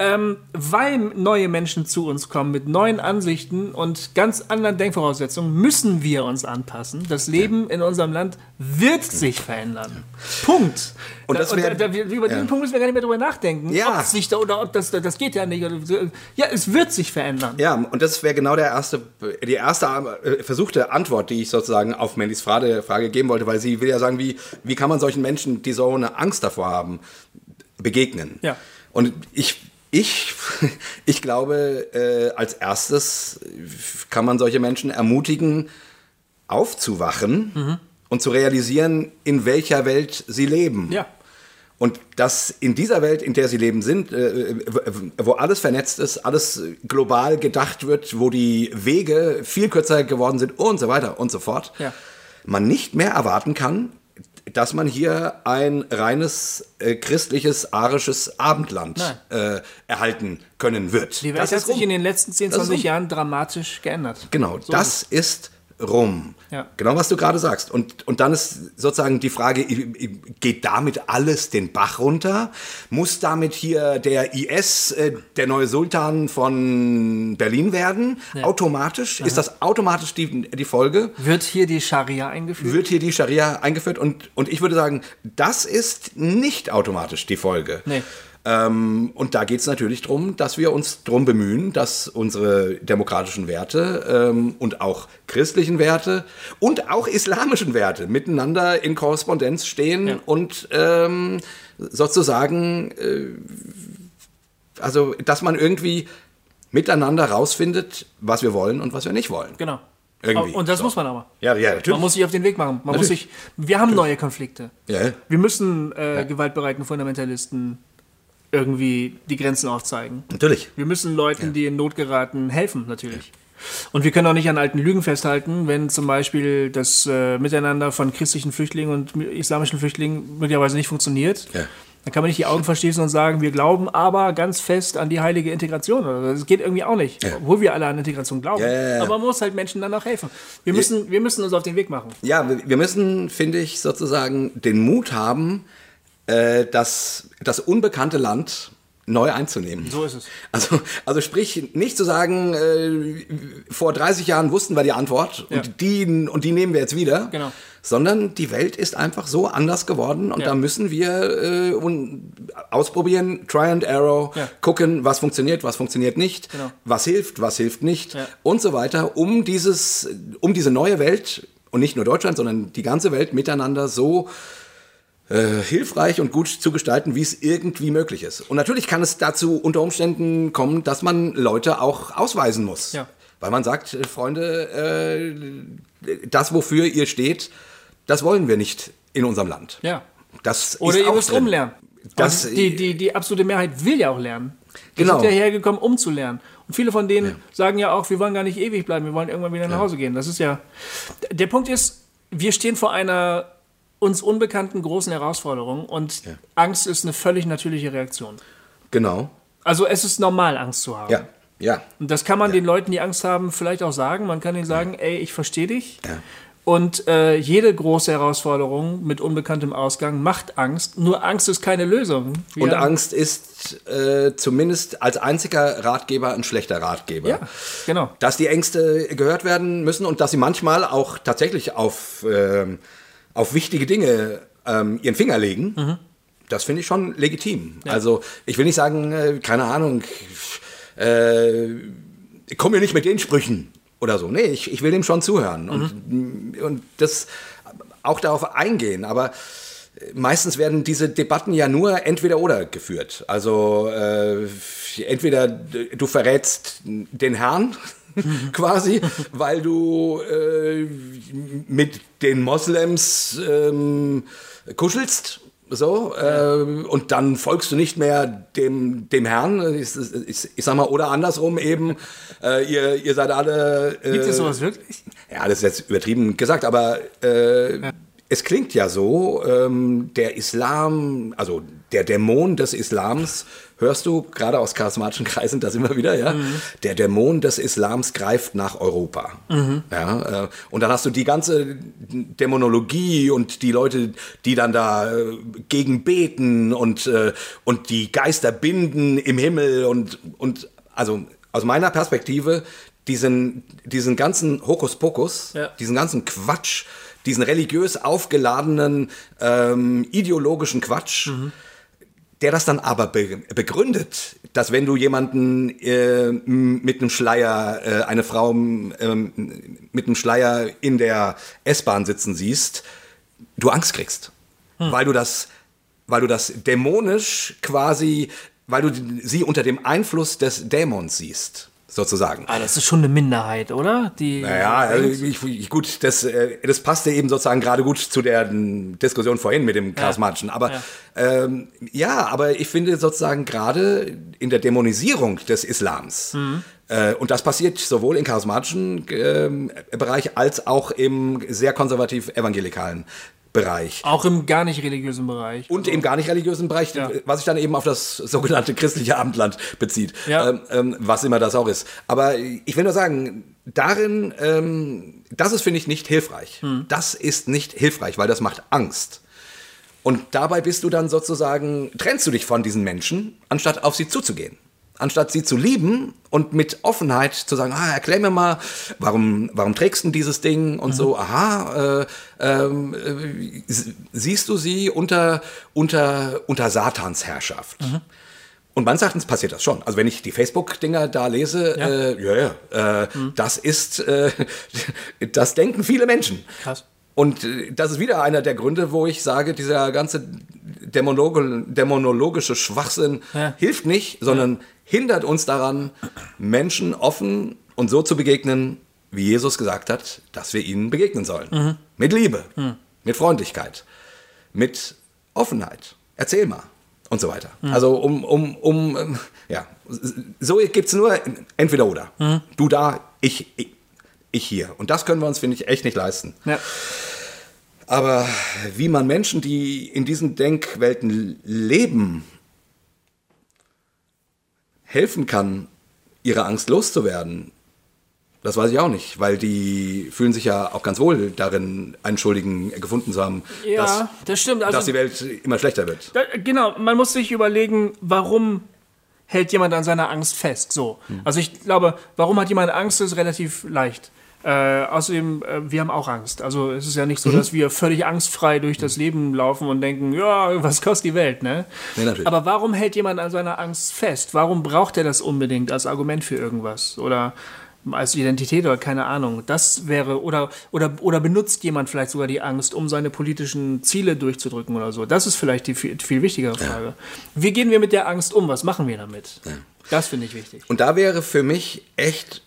ähm, weil neue Menschen zu uns kommen mit neuen Ansichten und ganz anderen Denkvoraussetzungen, müssen wir uns anpassen. Das Leben in unserem Land wird sich verändern. Punkt. Und das Da- wär- da, wir- über diesen ja. Punkt müssen wir gar nicht mehr drüber nachdenken. Ja. Ob sich da oder ob das, das geht ja nicht. Ja, es wird sich verändern. Ja, und das wäre genau der erste, die erste äh, versuchte Antwort, die ich sozusagen auf Mandys Frage, Frage geben wollte, weil sie will ja sagen, wie, wie kann man solchen Menschen, die so eine Angst davor haben, begegnen? Ja. Und ich, ich, (laughs) ich glaube, äh, als erstes kann man solche Menschen ermutigen, aufzuwachen und zu realisieren, in welcher Welt sie leben. Ja. Und dass in dieser Welt, in der sie leben sind, äh, wo alles vernetzt ist, alles global gedacht wird, wo die Wege viel kürzer geworden sind und so weiter und so fort, Ja. man nicht mehr erwarten kann, dass man hier ein reines äh, christliches, arisches Abendland äh, erhalten können wird. Die Welt Das hat sich rum. in den letzten 10, Das ist 20 rum. Jahren dramatisch geändert. Genau, So das ist rum. Ja. Genau, was du gerade sagst. Und, und dann ist sozusagen die Frage, geht damit alles den Bach runter? Muss damit hier der IS äh, der neue Sultan von Berlin werden? Automatisch? Ist das automatisch die, die Folge? Wird hier die Scharia eingeführt? Wird hier die Scharia eingeführt? Und, und ich würde sagen, das ist nicht automatisch die Folge. Nee. Ähm, und da geht es natürlich darum, dass wir uns darum bemühen, dass unsere demokratischen Werte ähm, und auch christlichen Werte und auch islamischen Werte miteinander in Korrespondenz stehen Ja. und ähm, sozusagen, äh, also dass man irgendwie miteinander rausfindet, was wir wollen und was wir nicht wollen. Genau. Irgendwie. Und das So. muss man aber. Ja, ja, natürlich. Man muss sich auf den Weg machen. Man muss Natürlich. sich, wir haben neue Konflikte. Ja. Wir müssen äh, gewaltbereiten Fundamentalisten irgendwie die Grenzen aufzeigen. Natürlich. Wir müssen Leuten, die in Not geraten, helfen, natürlich. Und wir können auch nicht an alten Lügen festhalten, wenn zum Beispiel das äh, Miteinander von christlichen Flüchtlingen und islamischen Flüchtlingen möglicherweise nicht funktioniert. Ja. Dann kann man nicht die Augen verschließen und sagen, wir glauben aber ganz fest an die heilige Integration. Oder so. Das geht irgendwie auch nicht, Ja. obwohl wir alle an Integration glauben. Ja, ja, ja. Aber man muss halt Menschen dann auch helfen. Wir müssen, wir müssen uns auf den Weg machen. Ja, wir müssen, finde ich, sozusagen den Mut haben, äh, das, das unbekannte Land neu einzunehmen. So ist es. Also, also sprich, nicht zu sagen, äh, vor 30 Jahren wussten wir die Antwort Ja. und, die, und die nehmen wir jetzt wieder, Genau. sondern die Welt ist einfach so anders geworden und Ja. da müssen wir äh, un- ausprobieren, try and error, Ja. gucken, was funktioniert, was funktioniert nicht, Genau. was hilft, was hilft nicht und so weiter, um dieses, um diese neue Welt und nicht nur Deutschland, sondern die ganze Welt miteinander so äh, hilfreich und gut zu gestalten, wie es irgendwie möglich ist. Und natürlich kann es dazu unter Umständen kommen, dass man Leute auch ausweisen muss. Ja. Weil man sagt, äh, Freunde, äh, das, wofür ihr steht, das wollen wir nicht in unserem Land. Ja. Das Oder ist ihr müsst drin. umlernen. Das- Und die, die, die absolute Mehrheit will ja auch lernen. Die Genau. sind ja hergekommen, um zu lernen. Und viele von denen sagen ja auch, wir wollen gar nicht ewig bleiben, wir wollen irgendwann wieder nach Hause gehen. Das ist ja. Der Punkt ist, wir stehen vor einer uns unbekannten großen Herausforderung und Angst ist eine völlig natürliche Reaktion. Genau. Also es ist normal, Angst zu haben. Ja. Ja. Und das kann man den Leuten, die Angst haben, vielleicht auch sagen. Man kann ihnen sagen, ey, ich verstehe dich. Ja. Und äh, jede große Herausforderung mit unbekanntem Ausgang macht Angst. Nur Angst ist keine Lösung. Wir Und Angst ist äh, zumindest als einziger Ratgeber ein schlechter Ratgeber. Ja, genau. Dass die Ängste gehört werden müssen und dass sie manchmal auch tatsächlich auf, ähm, auf wichtige Dinge ähm, ihren Finger legen, Mhm. das finde ich schon legitim. Also ich will nicht sagen, äh, keine Ahnung, äh, komm mir nicht mit den Sprüchen oder so. Nee, ich, ich will dem schon zuhören und, und das auch darauf eingehen. Aber meistens werden diese Debatten ja nur entweder oder geführt. Also äh, entweder du verrätst den Herrn (laughs) quasi, weil du äh, mit den Moslems ähm, kuschelst. So, äh, und dann folgst du nicht mehr dem, dem Herrn, ich, ich, ich sag mal, oder andersrum eben, äh, ihr, ihr seid alle. Äh, Gibt es sowas wirklich? ja, das ist jetzt übertrieben gesagt, aber äh, es klingt ja so, ähm, der Islam, also der Dämon des Islams, hörst du gerade aus charismatischen Kreisen das immer wieder, ja? Mhm. Der Dämon des Islams greift nach Europa. Mhm. Ja, äh, und dann hast du die ganze Dämonologie und die Leute, die dann da äh, gegen beten und, äh, und die Geister binden im Himmel und, und also aus meiner Perspektive diesen, diesen ganzen Hokuspokus, ja. diesen ganzen Quatsch, diesen religiös aufgeladenen ähm, ideologischen Quatsch, mhm. Der das dann aber be begründet, dass wenn du jemanden äh, mit einem Schleier, äh, eine Frau äh, mit einem Schleier in der S-Bahn sitzen siehst, du Angst kriegst, mhm. weil du das, weil du das dämonisch quasi, weil du sie unter dem Einfluss des Dämons siehst sozusagen. Ah, das ist schon eine Minderheit, oder? Die naja, also ich, ich, gut, das, äh, das passte eben sozusagen gerade gut zu der Diskussion vorhin mit dem charismatischen. Aber ja. Ähm, ja, aber ich finde sozusagen gerade in der Dämonisierung des Islams, mhm. äh, und das passiert sowohl im charismatischen äh, Bereich als auch im sehr konservativ evangelikalen Bereich. Auch im gar nicht religiösen Bereich. Und also. im gar nicht religiösen Bereich, ja. was sich dann eben auf das sogenannte christliche Abendland bezieht. Ja. Ähm, ähm, was immer das auch ist. Aber ich will nur sagen, darin, ähm, das ist, finde ich, nicht hilfreich. Hm. Das ist nicht hilfreich, weil das macht Angst. Und dabei bist du dann sozusagen, trennst du dich von diesen Menschen, anstatt auf sie zuzugehen anstatt sie zu lieben und mit Offenheit zu sagen, ah, erklär mir mal, warum, warum trägst du dieses Ding und mhm. so, aha, äh, äh, siehst du sie unter, unter, unter Satans Herrschaft? Mhm. Und meines Erachtens passiert das schon. Also wenn ich die Facebook-Dinger da lese, ja, äh, ja, ja äh, mhm. das ist, äh, (laughs) das denken viele Menschen. Krass. Und äh, das ist wieder einer der Gründe, wo ich sage, dieser ganze dämonologische Schwachsinn ja. hilft nicht, sondern hindert uns daran, Menschen offen und so zu begegnen, wie Jesus gesagt hat, dass wir ihnen begegnen sollen. Mhm. Mit Liebe, mhm. mit Freundlichkeit, mit Offenheit. Erzähl mal. Und so weiter. Mhm. Also um, um, um, ähm, ja, so gibt es nur entweder oder. Mhm. Du da, ich, ich, ich, hier. Und das können wir uns, finde ich, echt nicht leisten. Ja. Aber wie man Menschen, die in diesen Denkwelten leben, helfen kann, ihre Angst loszuwerden, das weiß ich auch nicht, weil die fühlen sich ja auch ganz wohl darin, einen Schuldigen gefunden zu haben, ja, dass, das stimmt. Also, dass die Welt immer schlechter wird. Da, genau, man muss sich überlegen, warum hält jemand an seiner Angst fest. So. Hm. Also ich glaube, warum hat jemand Angst, ist relativ leicht. Äh, außerdem, äh, wir haben auch Angst. Also es ist ja nicht so, mhm. dass wir völlig angstfrei durch das Leben laufen und denken, ja, was kostet die Welt, ne? Nee, natürlich. Aber warum hält jemand an seiner Angst fest? Warum braucht er das unbedingt als Argument für irgendwas? Oder als Identität oder keine Ahnung. Das wäre, oder, oder, oder benutzt jemand vielleicht sogar die Angst, um seine politischen Ziele durchzudrücken oder so. Das ist vielleicht die viel, viel wichtigere Frage. Ja. Wie gehen wir mit der Angst um? Was machen wir damit? Ja. Das finde ich wichtig. Und da wäre für mich echt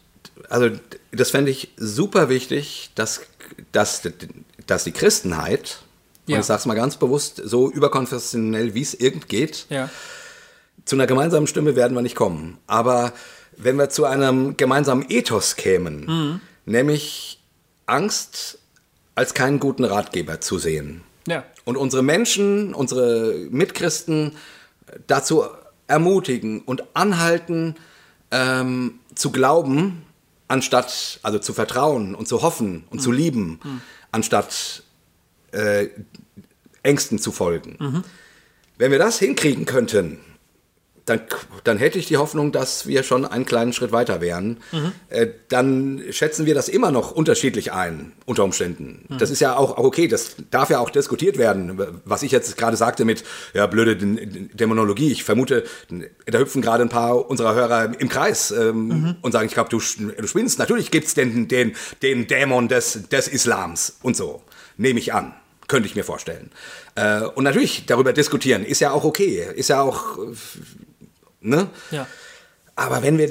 also das fände ich super wichtig, dass, dass, dass die Christenheit, ja. und ich sage es mal ganz bewusst, so überkonfessionell wie es irgend geht, ja. zu einer gemeinsamen Stimme werden wir nicht kommen. Aber wenn wir zu einem gemeinsamen Ethos kämen, mhm. nämlich Angst als keinen guten Ratgeber zu sehen. Ja. Und unsere Menschen, unsere Mitchristen dazu ermutigen und anhalten, ähm, zu glauben, anstatt, also zu vertrauen und zu hoffen und mhm. zu lieben, mhm. anstatt äh, Ängsten zu folgen. Mhm. Wenn wir das hinkriegen könnten, dann, dann hätte ich die Hoffnung, dass wir schon einen kleinen Schritt weiter wären. Mhm. Äh, dann schätzen wir das immer noch unterschiedlich ein, unter Umständen. Mhm. Das ist ja auch, okay, das darf ja auch diskutiert werden. Was ich jetzt gerade sagte mit, ja, blöde Dämonologie. Ich vermute, da hüpfen gerade ein paar unserer Hörer im Kreis ähm, mhm. und sagen, ich glaube, du, du spinnst. Natürlich gibt es den, den, den Dämon des, des Islams und so. Nehme ich an. Könnte ich mir vorstellen. Äh, und natürlich darüber diskutieren, ist ja auch okay. Ist ja auch Ne? Ja. Aber wenn wir,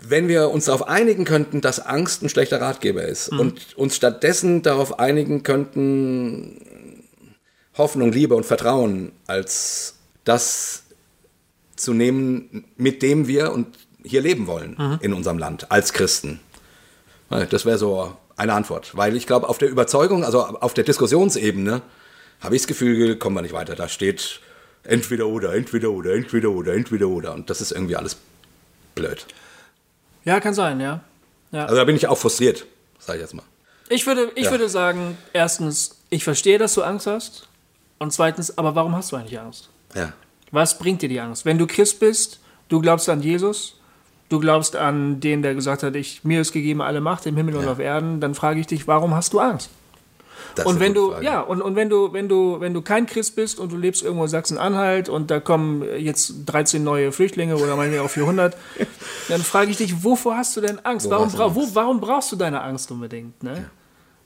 wenn wir uns darauf einigen könnten, dass Angst ein schlechter Ratgeber ist mhm. und uns stattdessen darauf einigen könnten, Hoffnung, Liebe und Vertrauen als das zu nehmen, mit dem wir und hier leben wollen mhm. in unserem Land als Christen. Das wäre so eine Antwort. Weil ich glaube, auf der Überzeugung, also auf der Diskussionsebene, habe ich das Gefühl, kommen wir nicht weiter. Da steht entweder oder, entweder oder, entweder oder, entweder oder. Und das ist irgendwie alles blöd. Ja, kann sein, ja. ja. Also da bin ich auch frustriert, sage ich jetzt mal. Ich würde, ich Ja. würde sagen, erstens, ich verstehe, dass du Angst hast. Und zweitens, aber warum hast du eigentlich Angst? Ja. Was bringt dir die Angst? Wenn du Christ bist, du glaubst an Jesus, du glaubst an den, der gesagt hat, ich, mir ist gegeben alle Macht im Himmel und Ja. auf Erden, dann frage ich dich, warum hast du Angst? Das und wenn du, Frage. ja, und, und wenn du, wenn du, wenn du kein Christ bist und du lebst irgendwo in Sachsen-Anhalt und da kommen jetzt 13 neue Flüchtlinge oder meinetwegen auch 400, (laughs) dann frage ich dich, wovor hast du denn Angst? Wo Warum, bra Angst? wo, warum brauchst du deine Angst unbedingt? Ne?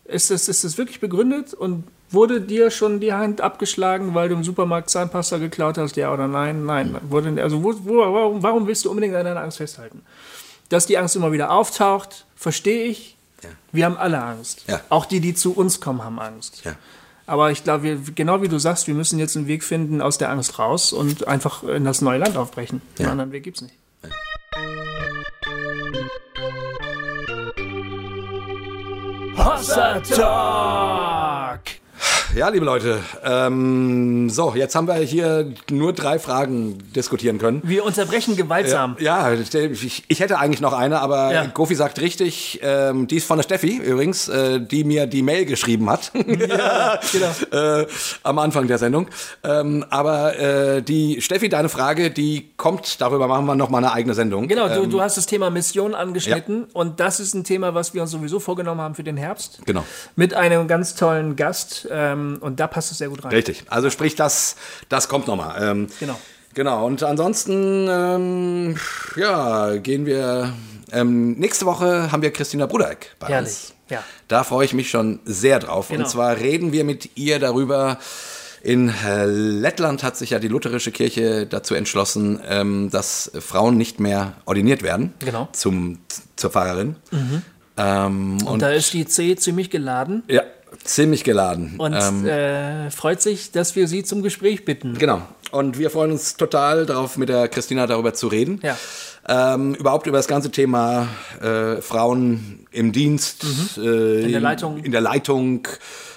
Ist, das, ist das wirklich begründet und wurde dir schon die Hand abgeschlagen, weil du im Supermarkt Zahnpasta geklaut hast, ja oder nein? Nein. Wurde, also wo, wo, warum, warum willst du unbedingt an deiner Angst festhalten? Dass die Angst immer wieder auftaucht, verstehe ich. Wir haben alle Angst. Ja. Auch die, die zu uns kommen, haben Angst. Ja. Aber ich glaube, genau wie du sagst, wir müssen jetzt einen Weg finden aus der Angst raus und einfach in das neue Land aufbrechen. Einen Ja. anderen Weg gibt es nicht. Hossa Talk! Ja, liebe Leute, ähm, so, jetzt haben wir hier nur drei Fragen diskutieren können. Wir unterbrechen gewaltsam. Ja, ich, ich hätte eigentlich noch eine, aber Ja. Gofi sagt richtig, ähm, die ist von der Steffi übrigens, äh, die mir die Mail geschrieben hat. (laughs) genau. (laughs) äh, am Anfang der Sendung. Ähm, aber äh, die Steffi, deine Frage, die kommt, darüber machen wir noch mal eine eigene Sendung. Genau, du, Ähm, du hast das Thema Mission angeschnitten und das ist ein Thema, was wir uns sowieso vorgenommen haben für den Herbst. Genau. Mit einem ganz tollen Gast ähm, und da passt es sehr gut rein. Richtig. Also sprich, das, das kommt noch mal. Ähm, Genau. Genau, und ansonsten, ähm, ja, gehen wir. Ähm, nächste Woche haben wir Christina Brudeck bei uns. Herrlich. Ja. Da freue ich mich schon sehr drauf. Genau. Und zwar reden wir mit ihr darüber. In äh, Lettland hat sich ja die lutherische Kirche dazu entschlossen, ähm, dass Frauen nicht mehr ordiniert werden Genau. Mhm. zum, zur Pfarrerin. Ähm, und, Und da ist die C ziemlich geladen ja, ziemlich geladen. und ähm, äh, freut sich, dass wir sie zum Gespräch bitten. Genau. Und wir freuen uns total darauf, mit der Christina darüber zu reden. Ja. Ähm, überhaupt über das ganze Thema äh, Frauen im Dienst, äh, Mhm. In der Leitung. In der Leitung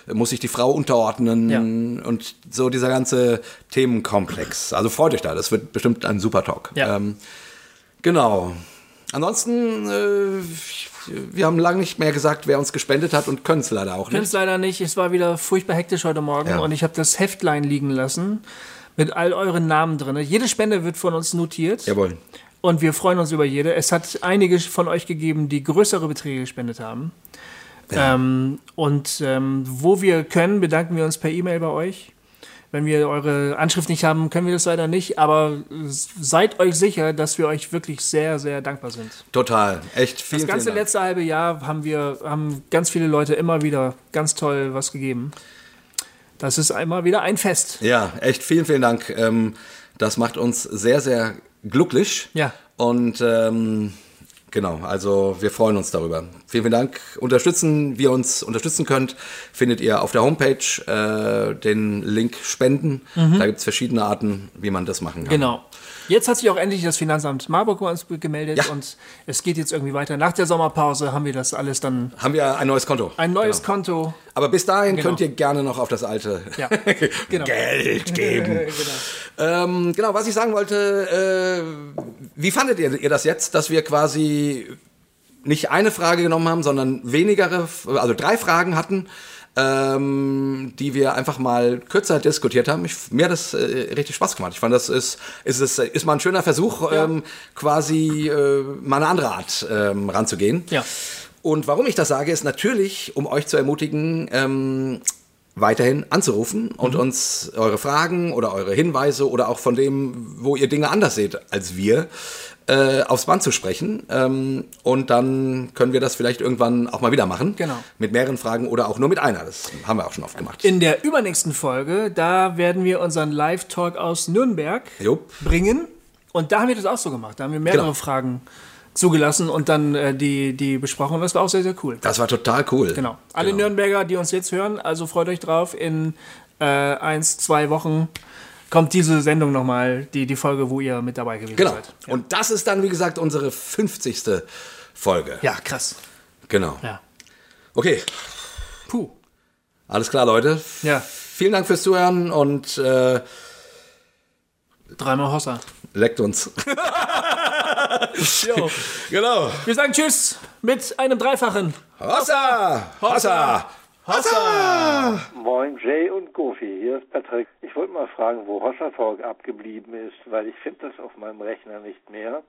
äh, muss sich die Frau unterordnen Ja. und so dieser ganze Themenkomplex. Also freut euch da, das wird bestimmt ein super Talk. Ja. Ähm, genau. Ansonsten, äh, wir haben lange nicht mehr gesagt, wer uns gespendet hat und können es leider auch Können nicht. es leider nicht. Es war wieder furchtbar hektisch heute Morgen Ja. und ich habe das Heftlein liegen lassen mit all euren Namen drin. Jede Spende wird von uns notiert. Jawohl. Und wir freuen uns über jede. Es hat einige von euch gegeben, die größere Beträge gespendet haben. Ähm, und ähm, wo wir können, bedanken wir uns per E-Mail bei euch. Wenn wir eure Anschrift nicht haben, können wir das leider nicht. Aber seid euch sicher, dass wir euch wirklich sehr, sehr dankbar sind. Total. Echt vielen, Das ganze vielen letzte halbe Jahr haben wir haben ganz viele Leute immer wieder ganz toll was gegeben. Das ist einmal wieder ein Fest. Ja, echt vielen, vielen Dank. Ähm, das macht uns sehr, sehr glücklich. Ja. Und ähm, genau, also wir freuen uns darüber. Vielen, vielen Dank. Unterstützen, wie ihr uns unterstützen könnt, findet ihr auf der Homepage äh, den Link Spenden. Da gibt es verschiedene Arten, wie man das machen kann. Mhm. Genau. Jetzt hat sich auch endlich das Finanzamt Marburg bei uns gemeldet Ja. und es geht jetzt irgendwie weiter. Nach der Sommerpause haben wir das alles dann Haben wir ein neues Konto. ein neues Genau. Konto. Aber bis dahin Genau. könnt ihr gerne noch auf das alte Ja, (laughs) genau. Geld geben. (laughs) genau. Ähm, genau, was ich sagen wollte, äh, wie fandet ihr, ihr das jetzt, dass wir quasi nicht eine Frage genommen haben, sondern wenigere, also drei Fragen hatten, ähm, die wir einfach mal kürzer diskutiert haben. Ich, mir hat das äh, richtig Spaß gemacht. Ich fand, das ist, ist, ist, ist mal ein schöner Versuch, ähm, quasi äh, mal eine andere Art ähm, ranzugehen. Ja. Und warum ich das sage, ist natürlich, um euch zu ermutigen, ähm, weiterhin anzurufen und Mhm. uns eure Fragen oder eure Hinweise oder auch von dem, wo ihr Dinge anders seht als wir, äh, aufs Band zu sprechen. Ähm, und dann können wir das vielleicht irgendwann auch mal wieder machen. Genau. Mit mehreren Fragen oder auch nur mit einer. Das haben wir auch schon oft gemacht. In der übernächsten Folge, da werden wir unseren Live-Talk aus Nürnberg Jupp. bringen. Und da haben wir das auch so gemacht. Da haben wir mehrere Genau. Fragen zugelassen und dann äh, die, die besprochen. Und das war auch sehr, sehr cool. Das war total cool. Genau. Alle Genau. Nürnberger, die uns jetzt hören, also freut euch drauf. In äh, eins, zwei Wochen kommt diese Sendung nochmal, die, die Folge, wo ihr mit dabei gewesen Genau. seid. Ja. Und das ist dann, wie gesagt, unsere 50. Folge. ja, krass. Genau. Ja. Okay, Puh. alles klar, Leute. Ja, Vielen Dank fürs Zuhören und äh, dreimal Hossa. leckt uns. (laughs) Jo. genau. Wir sagen Tschüss mit einem Dreifachen. Hossa! Hossa! Hossa! Moin Jay und Goofy, hier ist Patrick. Ich wollte mal fragen, wo Hossa Talk abgeblieben ist, weil ich finde das auf meinem Rechner nicht mehr.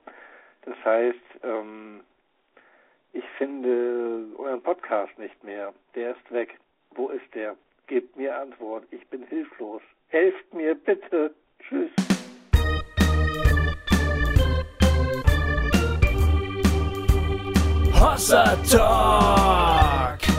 Das heißt, ähm, ich finde euren Podcast nicht mehr. Der ist weg. Wo ist der? Gebt mir Antwort. Ich bin hilflos. Helft mir bitte. Tschüss. Hossa Talk.